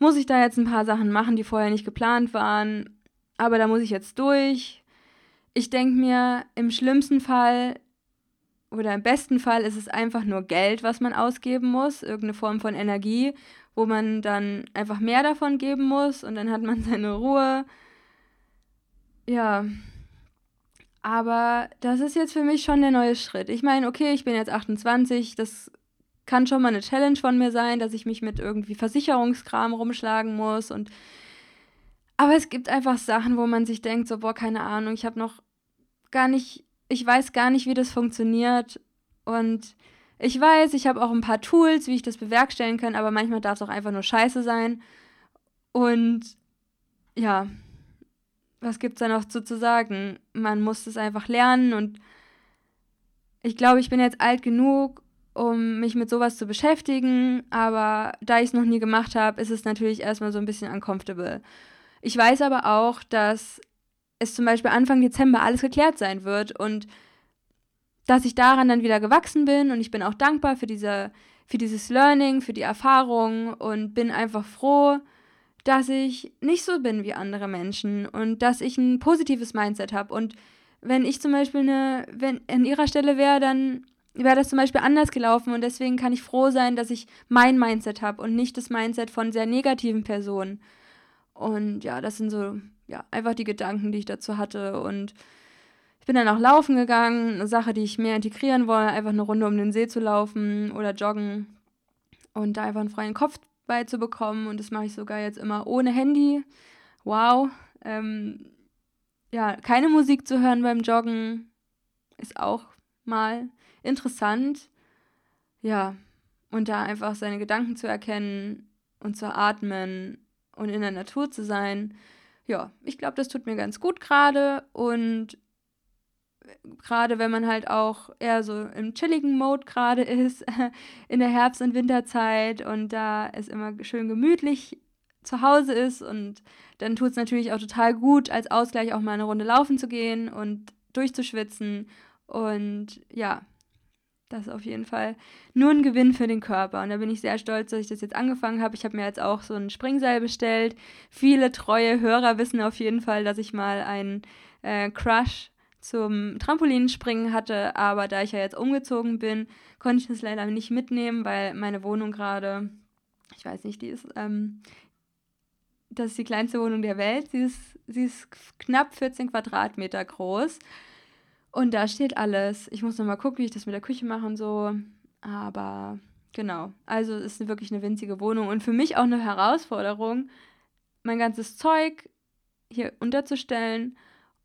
muss ich da jetzt ein paar Sachen machen, die vorher nicht geplant waren. Aber da muss ich jetzt durch. Ich denke mir, im schlimmsten Fall oder im besten Fall ist es einfach nur Geld, was man ausgeben muss, irgendeine Form von Energie, wo man dann einfach mehr davon geben muss und dann hat man [LAUGHS] seine Ruhe. Ja. Aber das ist jetzt für mich schon der neue Schritt. Ich meine, okay, ich bin jetzt 28, das kann schon mal eine Challenge von mir sein, dass ich mich mit irgendwie Versicherungskram rumschlagen muss und aber es gibt einfach Sachen, wo man sich denkt, so boah, keine Ahnung, ich habe noch gar nicht, ich weiß gar nicht, wie das funktioniert und ich weiß, ich habe auch ein paar Tools, wie ich das bewerkstelligen kann, aber manchmal darf es auch einfach nur scheiße sein und ja, was gibt es da noch zu, zu sagen? Man muss es einfach lernen und ich glaube, ich bin jetzt alt genug, um mich mit sowas zu beschäftigen, aber da ich es noch nie gemacht habe, ist es natürlich erstmal so ein bisschen uncomfortable. Ich weiß aber auch, dass es zum Beispiel Anfang Dezember alles geklärt sein wird und dass ich daran dann wieder gewachsen bin und ich bin auch dankbar für, diese, für dieses Learning, für die Erfahrung und bin einfach froh, dass ich nicht so bin wie andere Menschen und dass ich ein positives Mindset habe. Und wenn ich zum Beispiel eine, wenn an ihrer Stelle wäre, dann wäre das zum Beispiel anders gelaufen und deswegen kann ich froh sein, dass ich mein Mindset habe und nicht das Mindset von sehr negativen Personen. Und ja, das sind so, ja, einfach die Gedanken, die ich dazu hatte. Und ich bin dann auch laufen gegangen, eine Sache, die ich mehr integrieren wollte, einfach eine Runde um den See zu laufen oder joggen und da einfach einen freien Kopf beizubekommen. Und das mache ich sogar jetzt immer ohne Handy. Wow. Ähm, ja, keine Musik zu hören beim Joggen ist auch mal interessant, ja, und da einfach seine Gedanken zu erkennen und zu atmen und in der Natur zu sein. Ja, ich glaube, das tut mir ganz gut gerade und gerade wenn man halt auch eher so im chilligen Mode gerade [LAUGHS] ist, in der Herbst- und Winterzeit und da es immer schön gemütlich zu Hause ist und dann tut es natürlich auch total gut, als Ausgleich auch mal eine Runde laufen zu gehen und durchzuschwitzen und ja, das ist auf jeden Fall nur ein Gewinn für den Körper. Und da bin ich sehr stolz, dass ich das jetzt angefangen habe. Ich habe mir jetzt auch so ein Springseil bestellt. Viele treue Hörer wissen auf jeden Fall, dass ich mal einen äh, Crush zum Trampolinspringen hatte. Aber da ich ja jetzt umgezogen bin, konnte ich das leider nicht mitnehmen, weil meine Wohnung gerade, ich weiß nicht, die ist, ähm, das ist die kleinste Wohnung der Welt. Sie ist, sie ist knapp 14 Quadratmeter groß. Und da steht alles. Ich muss nochmal gucken, wie ich das mit der Küche mache und so. Aber genau. Also es ist wirklich eine winzige Wohnung und für mich auch eine Herausforderung, mein ganzes Zeug hier unterzustellen.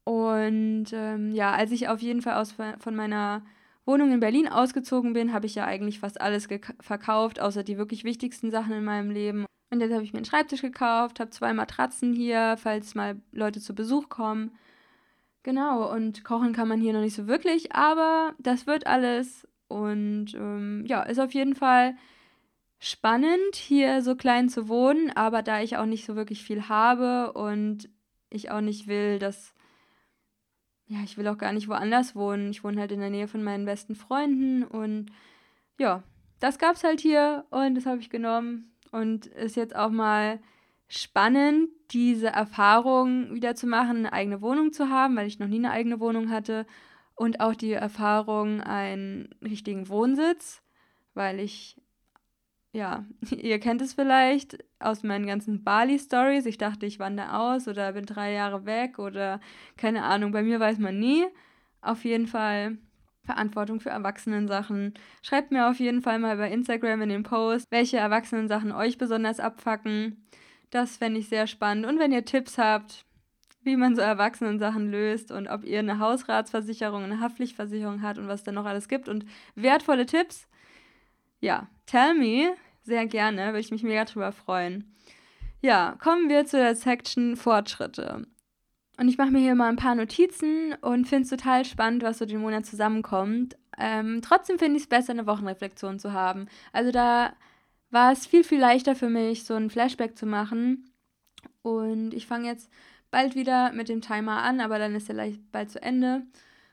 Und ähm, ja, als ich auf jeden Fall aus, von meiner Wohnung in Berlin ausgezogen bin, habe ich ja eigentlich fast alles verkauft, außer die wirklich wichtigsten Sachen in meinem Leben. Und jetzt habe ich mir einen Schreibtisch gekauft, habe zwei Matratzen hier, falls mal Leute zu Besuch kommen Genau, und kochen kann man hier noch nicht so wirklich, aber das wird alles. Und ähm, ja, ist auf jeden Fall spannend, hier so klein zu wohnen, aber da ich auch nicht so wirklich viel habe und ich auch nicht will, dass. Ja, ich will auch gar nicht woanders wohnen. Ich wohne halt in der Nähe von meinen besten Freunden und ja, das gab's halt hier und das habe ich genommen und ist jetzt auch mal spannend, diese Erfahrung wieder zu machen, eine eigene Wohnung zu haben, weil ich noch nie eine eigene Wohnung hatte und auch die Erfahrung, einen richtigen Wohnsitz, weil ich ja, [LAUGHS] ihr kennt es vielleicht aus meinen ganzen Bali-Stories. Ich dachte, ich wandere aus oder bin drei Jahre weg oder keine Ahnung. Bei mir weiß man nie. Auf jeden Fall Verantwortung für Erwachsenensachen. Schreibt mir auf jeden Fall mal bei Instagram in den Post, welche Erwachsenensachen euch besonders abfacken. Das fände ich sehr spannend. Und wenn ihr Tipps habt, wie man so Erwachsenensachen löst und ob ihr eine Hausratsversicherung, eine Haftpflichtversicherung habt und was da noch alles gibt und wertvolle Tipps, ja, tell me. Sehr gerne, würde ich mich mega drüber freuen. Ja, kommen wir zu der Section Fortschritte. Und ich mache mir hier mal ein paar Notizen und finde es total spannend, was so den Monat zusammenkommt. Ähm, trotzdem finde ich es besser, eine Wochenreflexion zu haben. Also da war es viel, viel leichter für mich, so ein Flashback zu machen. Und ich fange jetzt bald wieder mit dem Timer an, aber dann ist er bald zu Ende.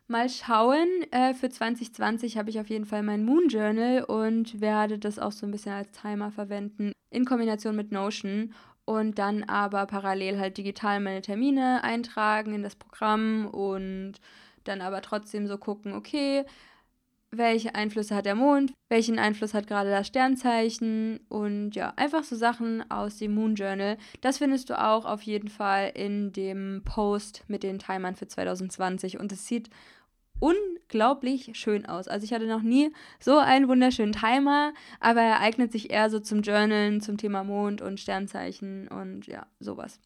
Mal schauen. Äh, für 2020 habe ich auf jeden Fall mein Moon Journal und werde das auch so ein bisschen als Timer verwenden in Kombination mit Notion und dann aber parallel halt digital meine Termine eintragen in das Programm und dann aber trotzdem so gucken, okay, welche Einflüsse hat der Mond, welchen Einfluss hat gerade das Sternzeichen und ja, einfach so Sachen aus dem Moon Journal. Das findest du auch auf jeden Fall in dem Post mit den Timern für 2020 und es sieht unglaublich schön aus. Also ich hatte noch nie so einen wunderschönen Timer, aber er eignet sich eher so zum Journalen, zum Thema Mond und Sternzeichen und ja, sowas.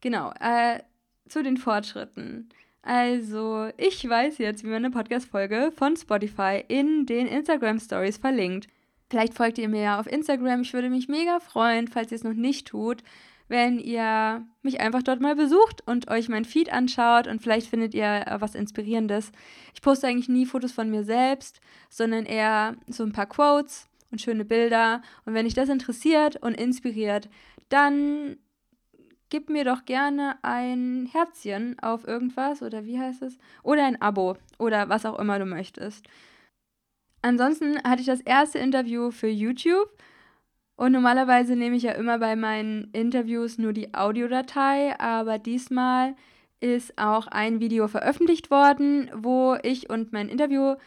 Genau, äh, zu den Fortschritten. Also, ich weiß jetzt, wie man eine Podcast-Folge von Spotify in den Instagram Stories verlinkt. Vielleicht folgt ihr mir ja auf Instagram. Ich würde mich mega freuen, falls ihr es noch nicht tut wenn ihr mich einfach dort mal besucht und euch mein Feed anschaut und vielleicht findet ihr äh, was Inspirierendes. Ich poste eigentlich nie Fotos von mir selbst, sondern eher so ein paar Quotes und schöne Bilder. Und wenn dich das interessiert und inspiriert, dann gib mir doch gerne ein Herzchen auf irgendwas oder wie heißt es? Oder ein Abo oder was auch immer du möchtest. Ansonsten hatte ich das erste Interview für YouTube und normalerweise nehme ich ja immer bei meinen Interviews nur die Audiodatei, aber diesmal ist auch ein Video veröffentlicht worden, wo ich und mein Interviewpartner,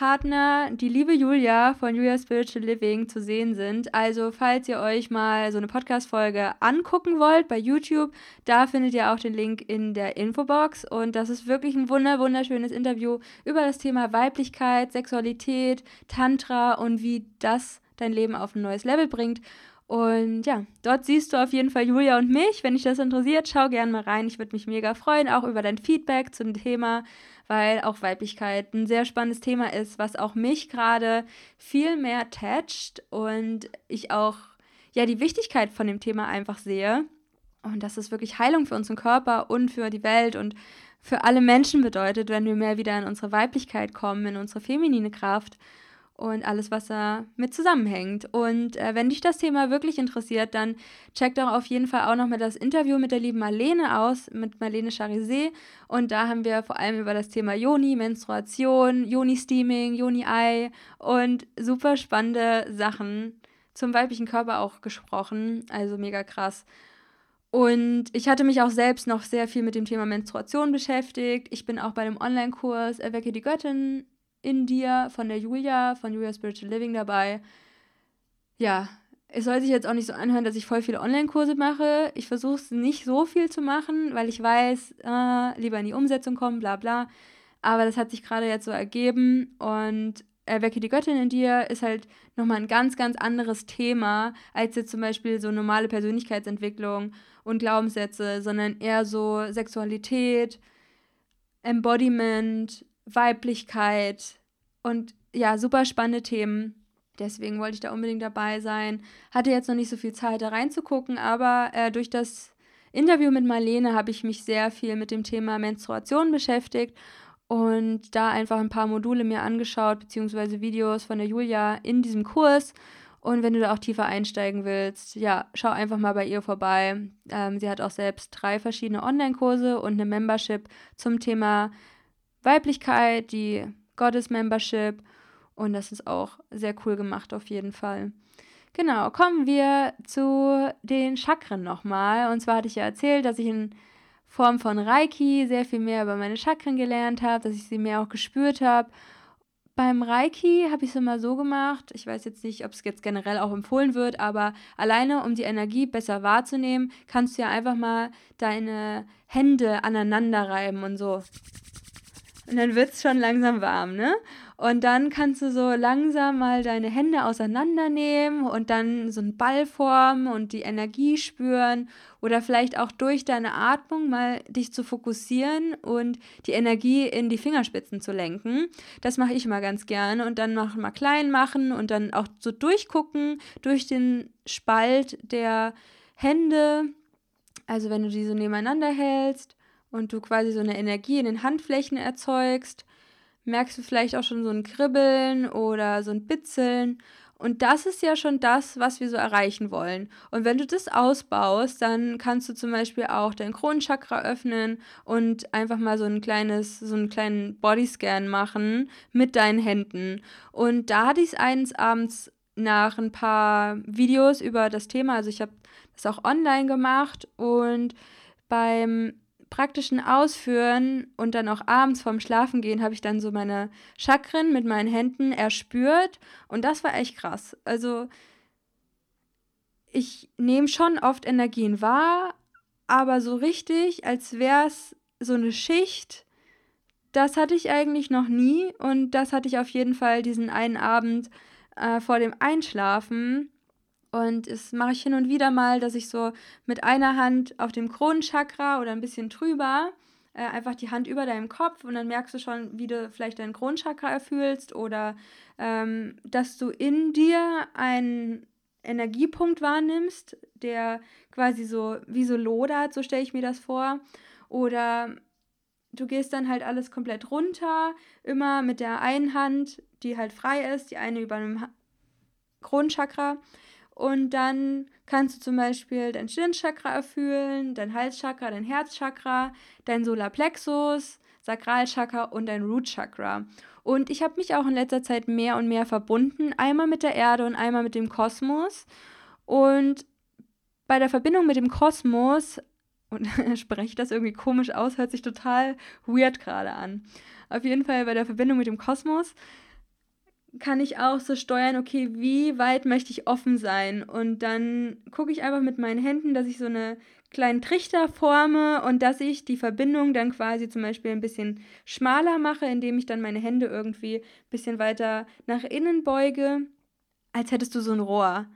die liebe Julia von Julia Spiritual Living, zu sehen sind. Also, falls ihr euch mal so eine Podcast-Folge angucken wollt bei YouTube, da findet ihr auch den Link in der Infobox. Und das ist wirklich ein wunder wunderschönes Interview über das Thema Weiblichkeit, Sexualität, Tantra und wie das dein Leben auf ein neues Level bringt. Und ja, dort siehst du auf jeden Fall Julia und mich. Wenn dich das interessiert, schau gerne mal rein. Ich würde mich mega freuen, auch über dein Feedback zum Thema, weil auch Weiblichkeit ein sehr spannendes Thema ist, was auch mich gerade viel mehr toucht und ich auch ja die Wichtigkeit von dem Thema einfach sehe. Und dass es wirklich Heilung für unseren Körper und für die Welt und für alle Menschen bedeutet, wenn wir mehr wieder in unsere Weiblichkeit kommen, in unsere feminine Kraft und alles, was da mit zusammenhängt. Und äh, wenn dich das Thema wirklich interessiert, dann check doch auf jeden Fall auch noch mal das Interview mit der lieben Marlene aus, mit Marlene Charizé. Und da haben wir vor allem über das Thema Joni, Menstruation, Joni-Steaming, Joni-Ei und super spannende Sachen zum weiblichen Körper auch gesprochen. Also mega krass. Und ich hatte mich auch selbst noch sehr viel mit dem Thema Menstruation beschäftigt. Ich bin auch bei dem Online-Kurs Erwecke die Göttin in dir von der Julia, von Julia Spiritual Living dabei. Ja, es soll sich jetzt auch nicht so anhören, dass ich voll viele Online-Kurse mache. Ich versuche es nicht so viel zu machen, weil ich weiß, äh, lieber in die Umsetzung kommen, bla bla. Aber das hat sich gerade jetzt so ergeben und Erwecke die Göttin in dir ist halt nochmal ein ganz, ganz anderes Thema als jetzt zum Beispiel so normale Persönlichkeitsentwicklung und Glaubenssätze, sondern eher so Sexualität, Embodiment, Weiblichkeit und ja, super spannende Themen. Deswegen wollte ich da unbedingt dabei sein. Hatte jetzt noch nicht so viel Zeit, da reinzugucken, aber äh, durch das Interview mit Marlene habe ich mich sehr viel mit dem Thema Menstruation beschäftigt und da einfach ein paar Module mir angeschaut, beziehungsweise Videos von der Julia in diesem Kurs. Und wenn du da auch tiefer einsteigen willst, ja, schau einfach mal bei ihr vorbei. Ähm, sie hat auch selbst drei verschiedene Online-Kurse und eine Membership zum Thema Weiblichkeit, die Goddess Membership. Und das ist auch sehr cool gemacht auf jeden Fall. Genau, kommen wir zu den Chakren nochmal. Und zwar hatte ich ja erzählt, dass ich in Form von Reiki sehr viel mehr über meine Chakren gelernt habe, dass ich sie mehr auch gespürt habe beim Reiki habe ich es immer so gemacht, ich weiß jetzt nicht, ob es jetzt generell auch empfohlen wird, aber alleine, um die Energie besser wahrzunehmen, kannst du ja einfach mal deine Hände aneinander reiben und so. Und dann wird es schon langsam warm, ne? Und dann kannst du so langsam mal deine Hände auseinandernehmen und dann so einen Ball formen und die Energie spüren oder vielleicht auch durch deine Atmung mal dich zu fokussieren und die Energie in die Fingerspitzen zu lenken. Das mache ich mal ganz gerne und dann mach, mal klein machen und dann auch so durchgucken durch den Spalt der Hände. Also wenn du die so nebeneinander hältst und du quasi so eine Energie in den Handflächen erzeugst, merkst du vielleicht auch schon so ein Kribbeln oder so ein Bitzeln. Und das ist ja schon das, was wir so erreichen wollen. Und wenn du das ausbaust, dann kannst du zum Beispiel auch dein Kronenchakra öffnen und einfach mal so ein kleines, so einen kleinen Bodyscan machen mit deinen Händen. Und da hatte ich es eines Abends nach ein paar Videos über das Thema, also ich habe das auch online gemacht und beim praktischen Ausführen und dann auch abends vorm Schlafengehen habe ich dann so meine Chakren mit meinen Händen erspürt. Und das war echt krass. Also ich nehme schon oft Energien wahr, aber so richtig, als wäre es so eine Schicht, das hatte ich eigentlich noch nie. Und das hatte ich auf jeden Fall diesen einen Abend äh, vor dem Einschlafen und das mache ich hin und wieder mal, dass ich so mit einer Hand auf dem Kronenchakra oder ein bisschen drüber äh, einfach die Hand über deinem Kopf und dann merkst du schon, wie du vielleicht dein Kronenchakra erfühlst oder ähm, dass du in dir einen Energiepunkt wahrnimmst, der quasi so wie so lodert, so stelle ich mir das vor. Oder du gehst dann halt alles komplett runter, immer mit der einen Hand, die halt frei ist, die eine über dem Kronenchakra und dann kannst du zum Beispiel dein Stirnchakra erfüllen, dein Halschakra, dein Herzchakra, dein Solarplexus, Sakralchakra und dein Rootchakra. Und ich habe mich auch in letzter Zeit mehr und mehr verbunden, einmal mit der Erde und einmal mit dem Kosmos. Und bei der Verbindung mit dem Kosmos, und [LAUGHS] spreche das irgendwie komisch aus, hört sich total weird gerade an. Auf jeden Fall bei der Verbindung mit dem Kosmos kann ich auch so steuern, okay, wie weit möchte ich offen sein? Und dann gucke ich einfach mit meinen Händen, dass ich so eine kleinen Trichter forme und dass ich die Verbindung dann quasi zum Beispiel ein bisschen schmaler mache, indem ich dann meine Hände irgendwie ein bisschen weiter nach innen beuge, als hättest du so ein Rohr.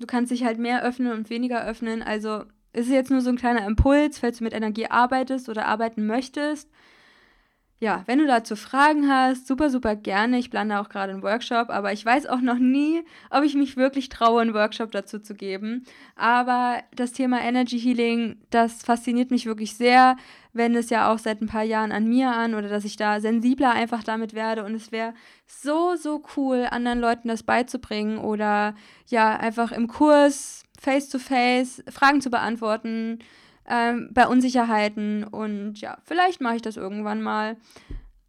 Du kannst dich halt mehr öffnen und weniger öffnen. Also ist es jetzt nur so ein kleiner Impuls, falls du mit Energie arbeitest oder arbeiten möchtest ja, wenn du dazu Fragen hast, super, super gerne. Ich plane auch gerade einen Workshop, aber ich weiß auch noch nie, ob ich mich wirklich traue, einen Workshop dazu zu geben. Aber das Thema Energy Healing, das fasziniert mich wirklich sehr, wenn es ja auch seit ein paar Jahren an mir an oder dass ich da sensibler einfach damit werde. Und es wäre so, so cool, anderen Leuten das beizubringen oder ja, einfach im Kurs face to face Fragen zu beantworten ähm, bei Unsicherheiten und ja, vielleicht mache ich das irgendwann mal.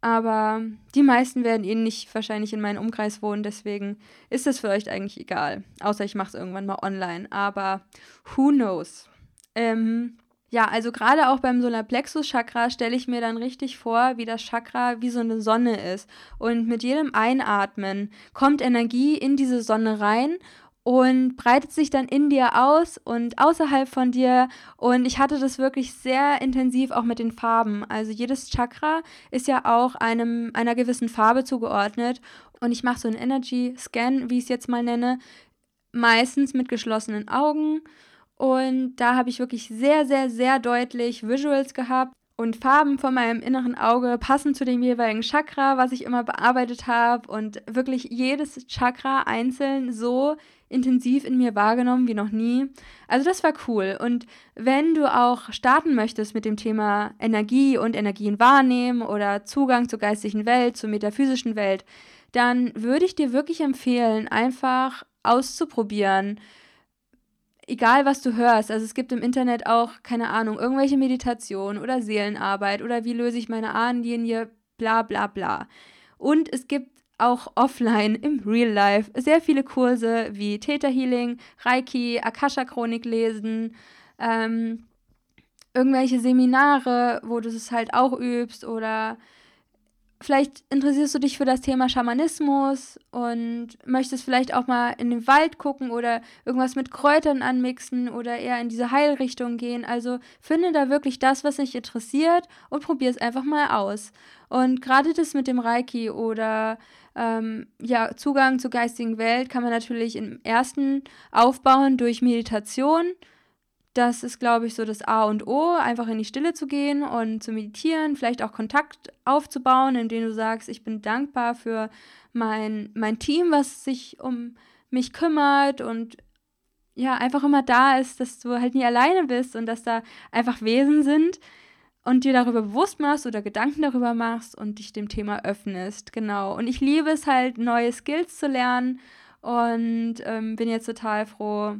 Aber die meisten werden eh nicht wahrscheinlich in meinem Umkreis wohnen, deswegen ist das vielleicht eigentlich egal. Außer ich mache es irgendwann mal online. Aber who knows? Ähm, ja, also gerade auch beim Solarplexus-Chakra stelle ich mir dann richtig vor, wie das Chakra wie so eine Sonne ist. Und mit jedem Einatmen kommt Energie in diese Sonne rein und breitet sich dann in dir aus und außerhalb von dir. Und ich hatte das wirklich sehr intensiv auch mit den Farben. Also jedes Chakra ist ja auch einem, einer gewissen Farbe zugeordnet. Und ich mache so einen Energy Scan, wie ich es jetzt mal nenne, meistens mit geschlossenen Augen. Und da habe ich wirklich sehr, sehr, sehr deutlich Visuals gehabt. und Farben von meinem inneren Auge passen zu dem jeweiligen Chakra, was ich immer bearbeitet habe und wirklich jedes Chakra einzeln so intensiv in mir wahrgenommen wie noch nie. Also das war cool. Und wenn du auch starten möchtest mit dem Thema Energie und Energien wahrnehmen oder Zugang zur geistigen Welt, zur metaphysischen Welt, dann würde ich dir wirklich empfehlen, einfach auszuprobieren, egal was du hörst, also es gibt im Internet auch, keine Ahnung, irgendwelche Meditationen oder Seelenarbeit oder wie löse ich meine Ahnenlinie, bla bla bla. Und es gibt auch offline im Real Life sehr viele Kurse wie Theta Healing, Reiki, Akasha Chronik lesen, ähm, irgendwelche Seminare, wo du es halt auch übst oder Vielleicht interessierst du dich für das Thema Schamanismus und möchtest vielleicht auch mal in den Wald gucken oder irgendwas mit Kräutern anmixen oder eher in diese Heilrichtung gehen. Also finde da wirklich das, was dich interessiert und probier es einfach mal aus. Und gerade das mit dem Reiki oder ähm, ja, Zugang zur geistigen Welt kann man natürlich im ersten aufbauen durch Meditation das ist, glaube ich, so das A und O, einfach in die Stille zu gehen und zu meditieren, vielleicht auch Kontakt aufzubauen, indem du sagst, ich bin dankbar für mein, mein Team, was sich um mich kümmert und ja, einfach immer da ist, dass du halt nie alleine bist und dass da einfach Wesen sind und dir darüber bewusst machst oder Gedanken darüber machst und dich dem Thema öffnest. Genau. Und ich liebe es halt, neue Skills zu lernen und ähm, bin jetzt total froh,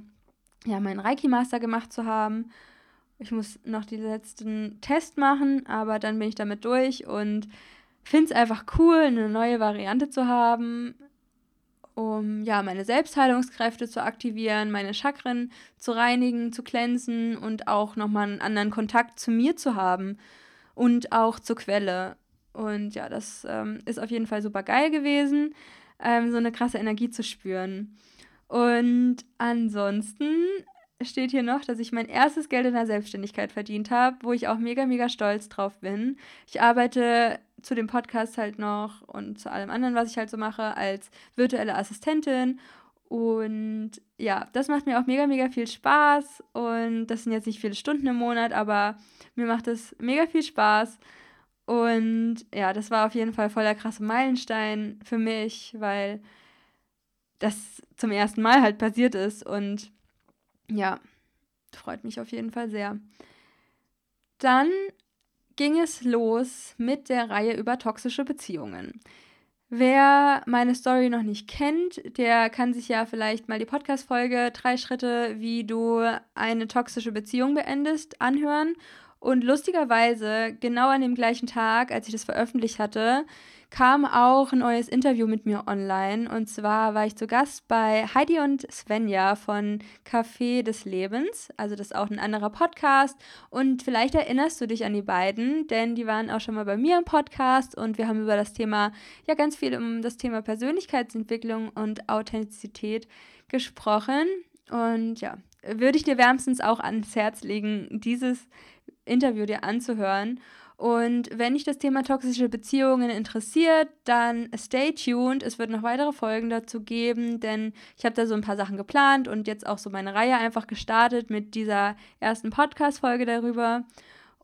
ja, meinen Reiki-Master gemacht zu haben. Ich muss noch den letzten Test machen, aber dann bin ich damit durch und finde es einfach cool, eine neue Variante zu haben, um ja, meine Selbstheilungskräfte zu aktivieren, meine Chakren zu reinigen, zu glänzen und auch nochmal einen anderen Kontakt zu mir zu haben und auch zur Quelle. Und ja, das ähm, ist auf jeden Fall super geil gewesen, ähm, so eine krasse Energie zu spüren. Und ansonsten steht hier noch, dass ich mein erstes Geld in der Selbstständigkeit verdient habe, wo ich auch mega, mega stolz drauf bin. Ich arbeite zu dem Podcast halt noch und zu allem anderen, was ich halt so mache, als virtuelle Assistentin. Und ja, das macht mir auch mega, mega viel Spaß. Und das sind jetzt nicht viele Stunden im Monat, aber mir macht es mega viel Spaß. Und ja, das war auf jeden Fall voll der krasse Meilenstein für mich, weil das zum ersten Mal halt passiert ist. Und ja, freut mich auf jeden Fall sehr. Dann ging es los mit der Reihe über toxische Beziehungen. Wer meine Story noch nicht kennt, der kann sich ja vielleicht mal die Podcast-Folge Drei Schritte, wie du eine toxische Beziehung beendest, anhören. Und lustigerweise, genau an dem gleichen Tag, als ich das veröffentlicht hatte, kam auch ein neues Interview mit mir online. Und zwar war ich zu Gast bei Heidi und Svenja von Café des Lebens. Also das ist auch ein anderer Podcast. Und vielleicht erinnerst du dich an die beiden, denn die waren auch schon mal bei mir im Podcast und wir haben über das Thema, ja ganz viel um das Thema Persönlichkeitsentwicklung und Authentizität gesprochen. Und ja, würde ich dir wärmstens auch ans Herz legen, dieses Interview dir anzuhören. Und wenn dich das Thema toxische Beziehungen interessiert, dann stay tuned. Es wird noch weitere Folgen dazu geben, denn ich habe da so ein paar Sachen geplant und jetzt auch so meine Reihe einfach gestartet mit dieser ersten Podcast-Folge darüber.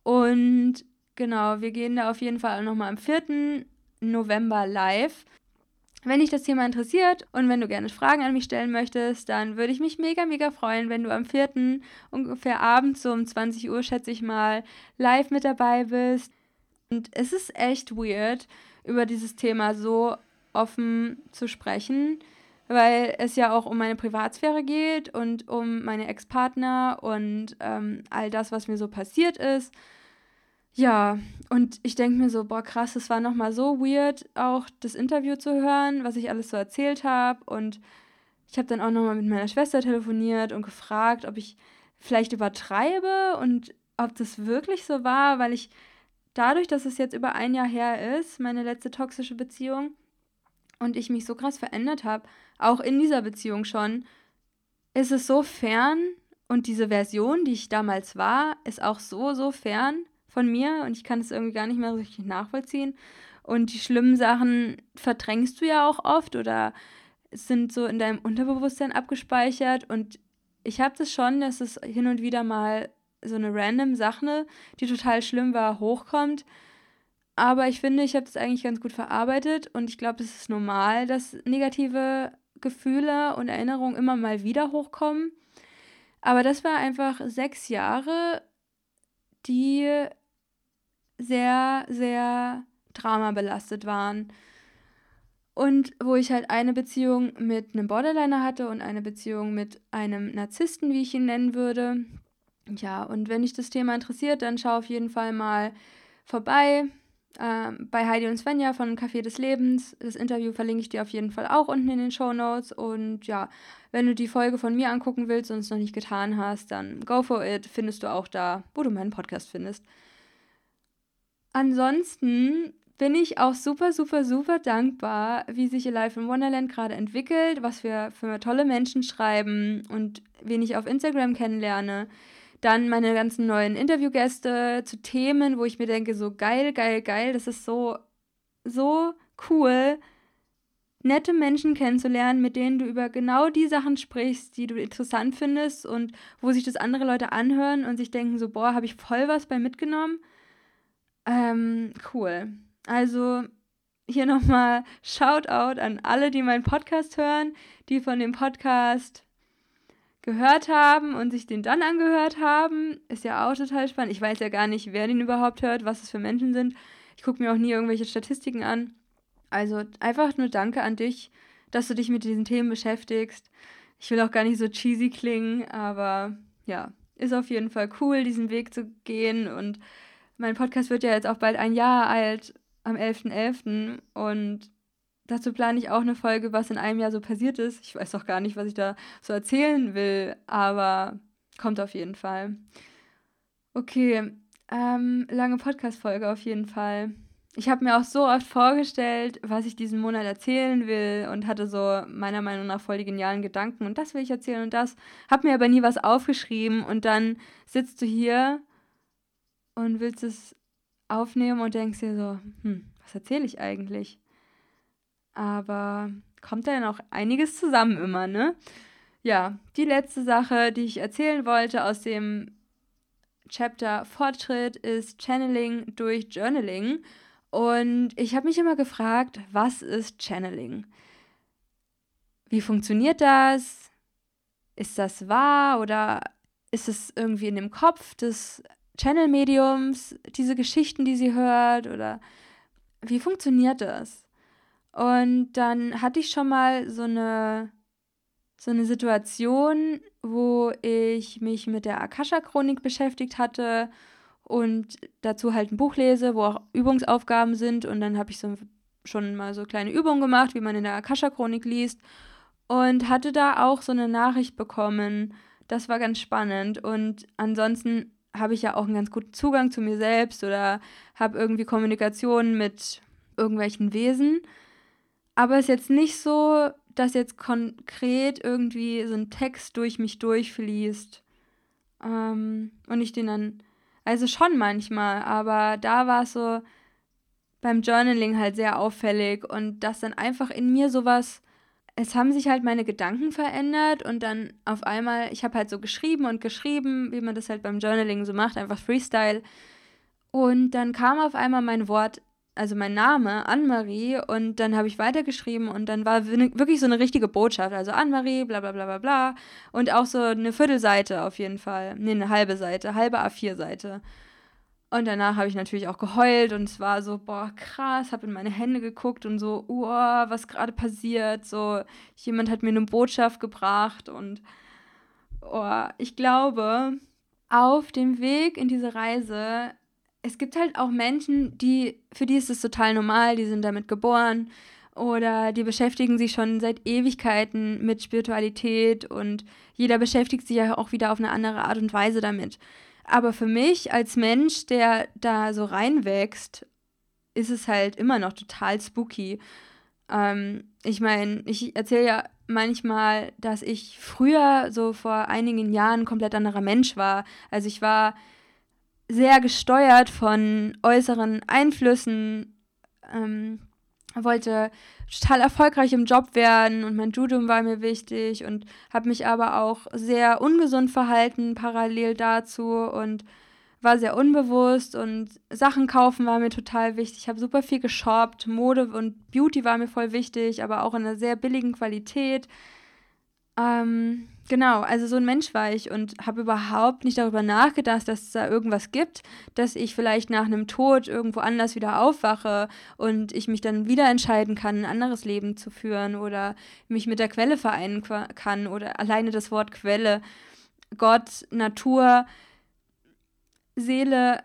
Und genau, wir gehen da auf jeden Fall nochmal am 4. November live. Wenn dich das Thema interessiert und wenn du gerne Fragen an mich stellen möchtest, dann würde ich mich mega, mega freuen, wenn du am 4. ungefähr abends um 20 Uhr, schätze ich mal, live mit dabei bist. Und es ist echt weird, über dieses Thema so offen zu sprechen, weil es ja auch um meine Privatsphäre geht und um meine Ex-Partner und ähm, all das, was mir so passiert ist. Ja, und ich denke mir so, boah, krass, es war nochmal so weird, auch das Interview zu hören, was ich alles so erzählt habe. Und ich habe dann auch nochmal mit meiner Schwester telefoniert und gefragt, ob ich vielleicht übertreibe und ob das wirklich so war, weil ich dadurch, dass es jetzt über ein Jahr her ist, meine letzte toxische Beziehung, und ich mich so krass verändert habe, auch in dieser Beziehung schon, ist es so fern und diese Version, die ich damals war, ist auch so, so fern von mir und ich kann es irgendwie gar nicht mehr richtig nachvollziehen. Und die schlimmen Sachen verdrängst du ja auch oft oder sind so in deinem Unterbewusstsein abgespeichert. Und ich habe das schon, dass es hin und wieder mal so eine random Sache, die total schlimm war, hochkommt. Aber ich finde, ich habe das eigentlich ganz gut verarbeitet und ich glaube, es ist normal, dass negative Gefühle und Erinnerungen immer mal wieder hochkommen. Aber das war einfach sechs Jahre, die sehr, sehr dramabelastet waren. Und wo ich halt eine Beziehung mit einem Borderliner hatte und eine Beziehung mit einem Narzissten, wie ich ihn nennen würde. Ja, und wenn dich das Thema interessiert, dann schau auf jeden Fall mal vorbei äh, bei Heidi und Svenja von Café des Lebens. Das Interview verlinke ich dir auf jeden Fall auch unten in den Show Notes. Und ja, wenn du die Folge von mir angucken willst und es noch nicht getan hast, dann go for it. Findest du auch da, wo du meinen Podcast findest. Ansonsten bin ich auch super, super, super dankbar, wie sich Alive in Wonderland gerade entwickelt, was wir für tolle Menschen schreiben und wen ich auf Instagram kennenlerne. Dann meine ganzen neuen Interviewgäste zu Themen, wo ich mir denke, so geil, geil, geil, das ist so, so cool, nette Menschen kennenzulernen, mit denen du über genau die Sachen sprichst, die du interessant findest und wo sich das andere Leute anhören und sich denken, so, boah, habe ich voll was bei mitgenommen. Ähm, cool. Also hier nochmal Shoutout an alle, die meinen Podcast hören, die von dem Podcast gehört haben und sich den dann angehört haben. Ist ja auch total spannend. Ich weiß ja gar nicht, wer den überhaupt hört, was es für Menschen sind. Ich gucke mir auch nie irgendwelche Statistiken an. Also einfach nur danke an dich, dass du dich mit diesen Themen beschäftigst. Ich will auch gar nicht so cheesy klingen, aber ja, ist auf jeden Fall cool, diesen Weg zu gehen. Und mein Podcast wird ja jetzt auch bald ein Jahr alt, am 11.11. .11. Und Dazu plane ich auch eine Folge, was in einem Jahr so passiert ist. Ich weiß auch gar nicht, was ich da so erzählen will, aber kommt auf jeden Fall. Okay, ähm, lange Podcast-Folge auf jeden Fall. Ich habe mir auch so oft vorgestellt, was ich diesen Monat erzählen will und hatte so meiner Meinung nach voll die genialen Gedanken und das will ich erzählen und das. Hab mir aber nie was aufgeschrieben und dann sitzt du hier und willst es aufnehmen und denkst dir so, hm, was erzähle ich eigentlich? Aber kommt da ja noch einiges zusammen immer, ne? Ja, die letzte Sache, die ich erzählen wollte aus dem Chapter Fortschritt ist Channeling durch Journaling. Und ich habe mich immer gefragt, was ist Channeling? Wie funktioniert das? Ist das wahr oder ist es irgendwie in dem Kopf des Channel-Mediums, diese Geschichten, die sie hört? Oder wie funktioniert das? Und dann hatte ich schon mal so eine, so eine Situation, wo ich mich mit der Akasha-Chronik beschäftigt hatte und dazu halt ein Buch lese, wo auch Übungsaufgaben sind. Und dann habe ich so schon mal so kleine Übungen gemacht, wie man in der Akasha-Chronik liest. Und hatte da auch so eine Nachricht bekommen. Das war ganz spannend. Und ansonsten habe ich ja auch einen ganz guten Zugang zu mir selbst oder habe irgendwie Kommunikation mit irgendwelchen Wesen. Aber es ist jetzt nicht so, dass jetzt konkret irgendwie so ein Text durch mich durchfließt. Ähm, und ich den dann. Also schon manchmal, aber da war es so beim Journaling halt sehr auffällig und dass dann einfach in mir sowas. Es haben sich halt meine Gedanken verändert und dann auf einmal, ich habe halt so geschrieben und geschrieben, wie man das halt beim Journaling so macht, einfach Freestyle. Und dann kam auf einmal mein Wort also mein Name, Anne-Marie, und dann habe ich weitergeschrieben und dann war wirklich so eine richtige Botschaft, also Anne-Marie, bla bla bla bla bla, und auch so eine Viertelseite auf jeden Fall, nee, eine halbe Seite, halbe A4-Seite. Und danach habe ich natürlich auch geheult und es war so, boah, krass, habe in meine Hände geguckt und so, oh, was gerade passiert, so, jemand hat mir eine Botschaft gebracht und, oh, ich glaube, auf dem Weg in diese Reise es gibt halt auch Menschen, die, für die ist es total normal, die sind damit geboren oder die beschäftigen sich schon seit Ewigkeiten mit Spiritualität und jeder beschäftigt sich ja auch wieder auf eine andere Art und Weise damit. Aber für mich als Mensch, der da so reinwächst, ist es halt immer noch total spooky. Ähm, ich meine, ich erzähle ja manchmal, dass ich früher, so vor einigen Jahren, komplett anderer Mensch war. Also ich war sehr gesteuert von äußeren Einflüssen. Ähm, wollte total erfolgreich im Job werden und mein Studium war mir wichtig und habe mich aber auch sehr ungesund verhalten parallel dazu und war sehr unbewusst und Sachen kaufen war mir total wichtig. Ich habe super viel geshoppt, Mode und Beauty war mir voll wichtig, aber auch in einer sehr billigen Qualität. Ähm, genau, also so ein Mensch war ich und habe überhaupt nicht darüber nachgedacht, dass es da irgendwas gibt, dass ich vielleicht nach einem Tod irgendwo anders wieder aufwache und ich mich dann wieder entscheiden kann, ein anderes Leben zu führen oder mich mit der Quelle vereinen kann oder alleine das Wort Quelle, Gott, Natur, Seele,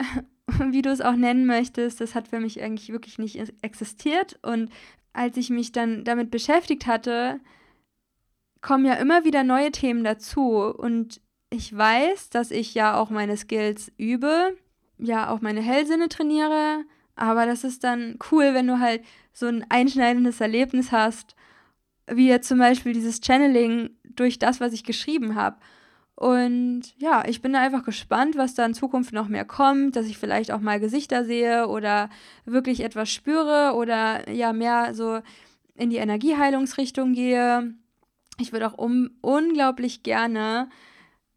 [LAUGHS] wie du es auch nennen möchtest, das hat für mich eigentlich wirklich nicht existiert und als ich mich dann damit beschäftigt hatte, kommen ja immer wieder neue Themen dazu. Und ich weiß, dass ich ja auch meine Skills übe, ja auch meine Hellsinne trainiere, aber das ist dann cool, wenn du halt so ein einschneidendes Erlebnis hast, wie jetzt zum Beispiel dieses Channeling durch das, was ich geschrieben habe. Und ja, ich bin da einfach gespannt, was da in Zukunft noch mehr kommt, dass ich vielleicht auch mal Gesichter sehe oder wirklich etwas spüre oder ja mehr so in die Energieheilungsrichtung gehe ich würde auch um, unglaublich gerne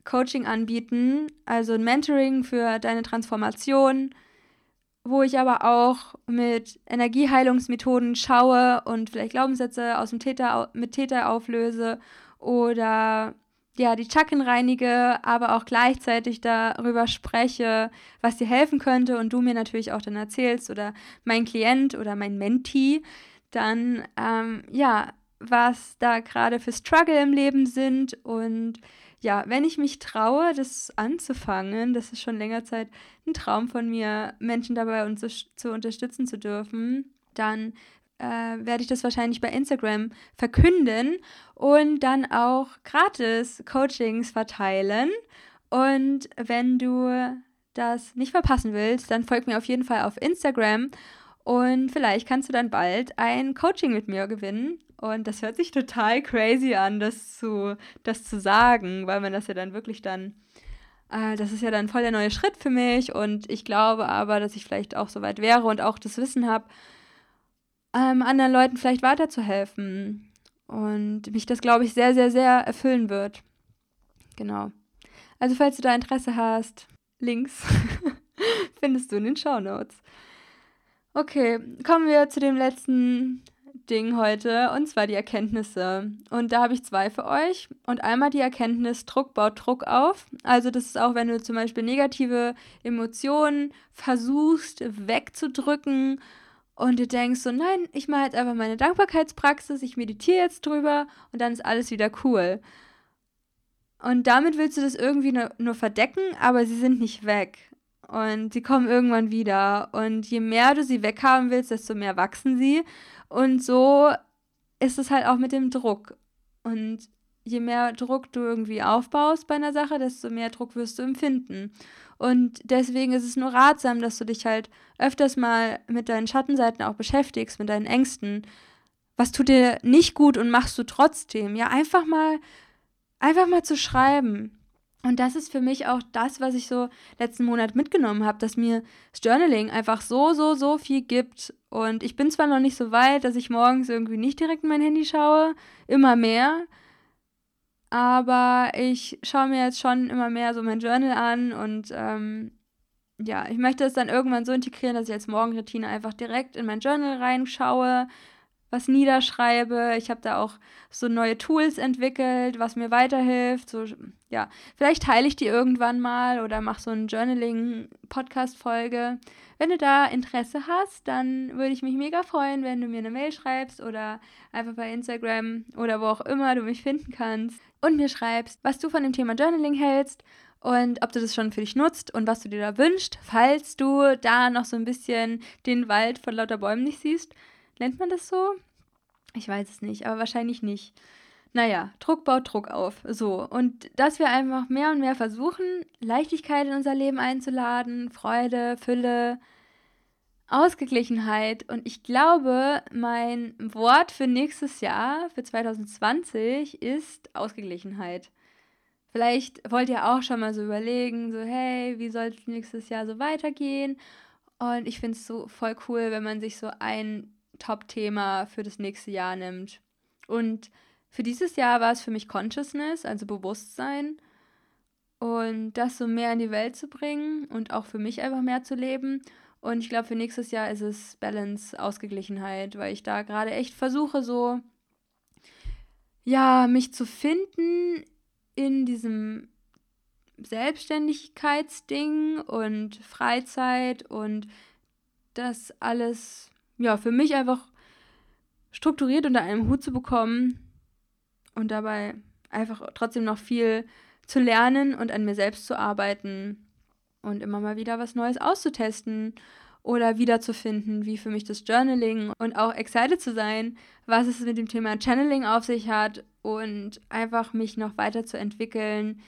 Coaching anbieten, also ein Mentoring für deine Transformation, wo ich aber auch mit Energieheilungsmethoden schaue und vielleicht Glaubenssätze aus dem Täter mit Täter auflöse oder ja, die Chakren reinige, aber auch gleichzeitig darüber spreche, was dir helfen könnte und du mir natürlich auch dann erzählst oder mein Klient oder mein Mentee dann ähm, ja was da gerade für Struggle im Leben sind. Und ja, wenn ich mich traue, das anzufangen, das ist schon länger Zeit ein Traum von mir, Menschen dabei uns zu unterstützen zu dürfen, dann äh, werde ich das wahrscheinlich bei Instagram verkünden und dann auch gratis Coachings verteilen. Und wenn du das nicht verpassen willst, dann folg mir auf jeden Fall auf Instagram und vielleicht kannst du dann bald ein Coaching mit mir gewinnen. Und das hört sich total crazy an, das zu, das zu sagen, weil man das ja dann wirklich dann, äh, das ist ja dann voll der neue Schritt für mich. Und ich glaube aber, dass ich vielleicht auch so weit wäre und auch das Wissen habe, ähm, anderen Leuten vielleicht weiterzuhelfen. Und mich das, glaube ich, sehr, sehr, sehr erfüllen wird. Genau. Also, falls du da Interesse hast, Links [LAUGHS] findest du in den Show Notes. Okay, kommen wir zu dem letzten Ding heute, und zwar die Erkenntnisse. Und da habe ich zwei für euch. Und einmal die Erkenntnis, Druck baut Druck auf. Also das ist auch, wenn du zum Beispiel negative Emotionen versuchst wegzudrücken und du denkst so, nein, ich mache jetzt einfach meine Dankbarkeitspraxis, ich meditiere jetzt drüber und dann ist alles wieder cool. Und damit willst du das irgendwie nur, nur verdecken, aber sie sind nicht weg. Und sie kommen irgendwann wieder. Und je mehr du sie weghaben willst, desto mehr wachsen sie. Und so ist es halt auch mit dem Druck. Und je mehr Druck du irgendwie aufbaust bei einer Sache, desto mehr Druck wirst du empfinden. Und deswegen ist es nur ratsam, dass du dich halt öfters mal mit deinen Schattenseiten auch beschäftigst, mit deinen Ängsten. Was tut dir nicht gut und machst du trotzdem? Ja, einfach mal, einfach mal zu schreiben. Und das ist für mich auch das, was ich so letzten Monat mitgenommen habe, dass mir das Journaling einfach so, so, so viel gibt. Und ich bin zwar noch nicht so weit, dass ich morgens irgendwie nicht direkt in mein Handy schaue, immer mehr, aber ich schaue mir jetzt schon immer mehr so mein Journal an und ähm, ja, ich möchte es dann irgendwann so integrieren, dass ich als Morgenroutine einfach direkt in mein Journal reinschaue, was niederschreibe. Ich habe da auch so neue Tools entwickelt, was mir weiterhilft. So, ja, vielleicht teile ich die irgendwann mal oder mache so eine Journaling-Podcast-Folge. Wenn du da Interesse hast, dann würde ich mich mega freuen, wenn du mir eine Mail schreibst oder einfach bei Instagram oder wo auch immer du mich finden kannst und mir schreibst, was du von dem Thema Journaling hältst und ob du das schon für dich nutzt und was du dir da wünschst, falls du da noch so ein bisschen den Wald von lauter Bäumen nicht siehst. Nennt man das so? Ich weiß es nicht, aber wahrscheinlich nicht. Naja, Druck baut Druck auf. So. Und dass wir einfach mehr und mehr versuchen, Leichtigkeit in unser Leben einzuladen, Freude, Fülle, Ausgeglichenheit. Und ich glaube, mein Wort für nächstes Jahr, für 2020, ist Ausgeglichenheit. Vielleicht wollt ihr auch schon mal so überlegen, so hey, wie soll es nächstes Jahr so weitergehen? Und ich finde es so voll cool, wenn man sich so ein Top-Thema für das nächste Jahr nimmt. Und für dieses Jahr war es für mich Consciousness, also Bewusstsein. Und das so mehr in die Welt zu bringen und auch für mich einfach mehr zu leben. Und ich glaube, für nächstes Jahr ist es Balance, Ausgeglichenheit, weil ich da gerade echt versuche, so, ja, mich zu finden in diesem Selbstständigkeitsding und Freizeit und das alles, ja, für mich einfach strukturiert unter einem Hut zu bekommen und dabei einfach trotzdem noch viel zu lernen und an mir selbst zu arbeiten und immer mal wieder was Neues auszutesten oder wiederzufinden, wie für mich das Journaling und auch excited zu sein, was es mit dem Thema Channeling auf sich hat und einfach mich noch weiterzuentwickeln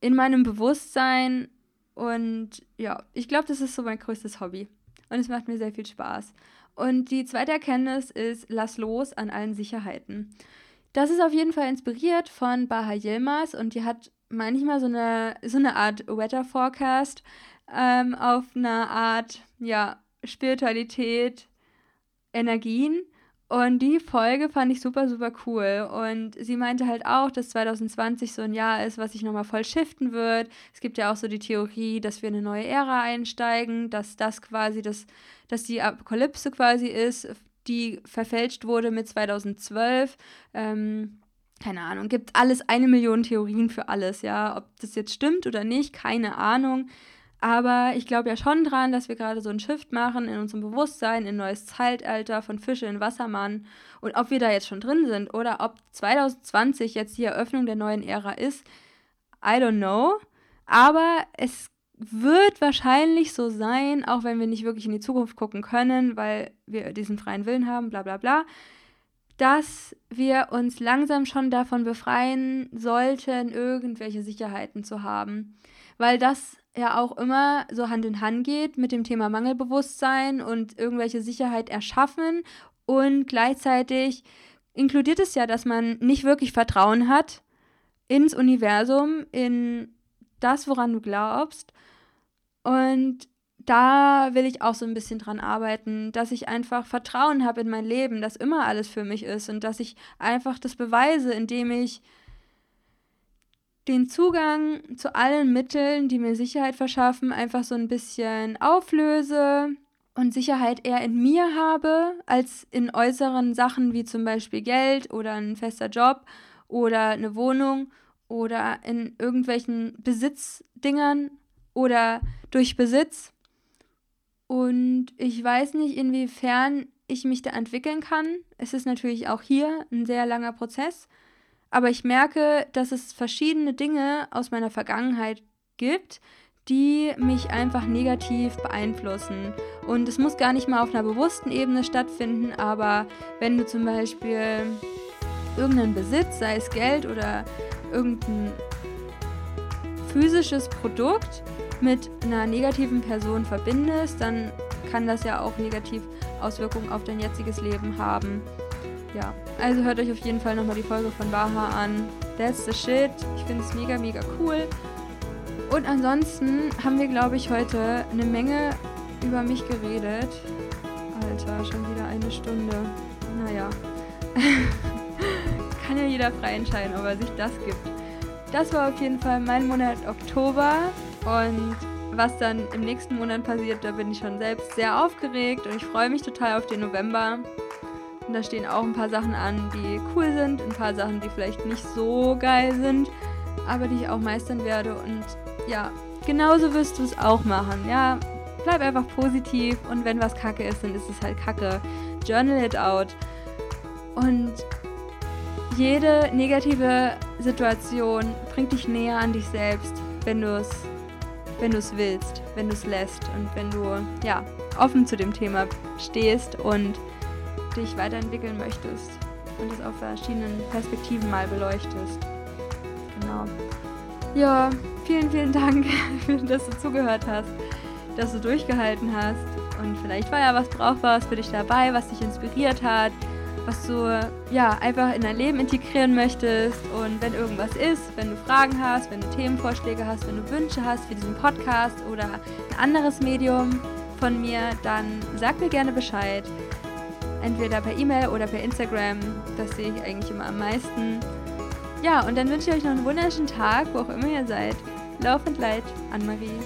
in meinem Bewusstsein. Und ja, ich glaube, das ist so mein größtes Hobby. Und es macht mir sehr viel Spaß. Und die zweite Erkenntnis ist, lass los an allen Sicherheiten. Das ist auf jeden Fall inspiriert von Baha Yilmaz und die hat manchmal so eine, so eine Art Weather Forecast ähm, auf einer Art, ja, Spiritualität, Energien. Und die Folge fand ich super, super cool. Und sie meinte halt auch, dass 2020 so ein Jahr ist, was sich nochmal voll shiften wird. Es gibt ja auch so die Theorie, dass wir in eine neue Ära einsteigen, dass das quasi das, dass die Apokalypse quasi ist, die verfälscht wurde mit 2012. Ähm, keine Ahnung, gibt alles eine Million Theorien für alles, ja. Ob das jetzt stimmt oder nicht, keine Ahnung. Aber ich glaube ja schon dran, dass wir gerade so einen Shift machen in unserem Bewusstsein, in neues Zeitalter von Fische in Wassermann. Und ob wir da jetzt schon drin sind oder ob 2020 jetzt die Eröffnung der neuen Ära ist, I don't know. Aber es wird wahrscheinlich so sein, auch wenn wir nicht wirklich in die Zukunft gucken können, weil wir diesen freien Willen haben, bla bla bla, dass wir uns langsam schon davon befreien sollten, irgendwelche Sicherheiten zu haben. Weil das ja auch immer so Hand in Hand geht mit dem Thema Mangelbewusstsein und irgendwelche Sicherheit erschaffen und gleichzeitig inkludiert es ja, dass man nicht wirklich Vertrauen hat ins Universum, in das, woran du glaubst. Und da will ich auch so ein bisschen dran arbeiten, dass ich einfach Vertrauen habe in mein Leben, dass immer alles für mich ist und dass ich einfach das beweise, indem ich den Zugang zu allen Mitteln, die mir Sicherheit verschaffen, einfach so ein bisschen auflöse und Sicherheit eher in mir habe, als in äußeren Sachen wie zum Beispiel Geld oder ein fester Job oder eine Wohnung oder in irgendwelchen Besitzdingern oder durch Besitz. Und ich weiß nicht, inwiefern ich mich da entwickeln kann. Es ist natürlich auch hier ein sehr langer Prozess. Aber ich merke, dass es verschiedene Dinge aus meiner Vergangenheit gibt, die mich einfach negativ beeinflussen. Und es muss gar nicht mal auf einer bewussten Ebene stattfinden, aber wenn du zum Beispiel irgendeinen Besitz, sei es Geld oder irgendein physisches Produkt, mit einer negativen Person verbindest, dann kann das ja auch negativ Auswirkungen auf dein jetziges Leben haben. Ja, also hört euch auf jeden Fall nochmal die Folge von Baha an. That's the shit. Ich finde es mega, mega cool. Und ansonsten haben wir, glaube ich, heute eine Menge über mich geredet. Alter, schon wieder eine Stunde. Naja. [LAUGHS] Kann ja jeder frei entscheiden, ob er sich das gibt. Das war auf jeden Fall mein Monat Oktober. Und was dann im nächsten Monat passiert, da bin ich schon selbst sehr aufgeregt und ich freue mich total auf den November. Und da stehen auch ein paar Sachen an, die cool sind, ein paar Sachen, die vielleicht nicht so geil sind, aber die ich auch meistern werde. Und ja, genauso wirst du es auch machen. Ja, bleib einfach positiv und wenn was kacke ist, dann ist es halt kacke. Journal it out. Und jede negative Situation bringt dich näher an dich selbst, wenn du es wenn du es willst, wenn du es lässt und wenn du ja offen zu dem Thema stehst und dich weiterentwickeln möchtest und es auf verschiedenen Perspektiven mal beleuchtest. Genau. Ja, vielen, vielen Dank, [LAUGHS] dass du zugehört hast, dass du durchgehalten hast und vielleicht war ja was Brauchbares für dich dabei, was dich inspiriert hat, was du ja einfach in dein Leben integrieren möchtest. Und wenn irgendwas ist, wenn du Fragen hast, wenn du Themenvorschläge hast, wenn du Wünsche hast für diesen Podcast oder ein anderes Medium von mir, dann sag mir gerne Bescheid. Entweder per E-Mail oder per Instagram. Das sehe ich eigentlich immer am meisten. Ja, und dann wünsche ich euch noch einen wunderschönen Tag, wo auch immer ihr seid. Love and Light, Anne-Marie.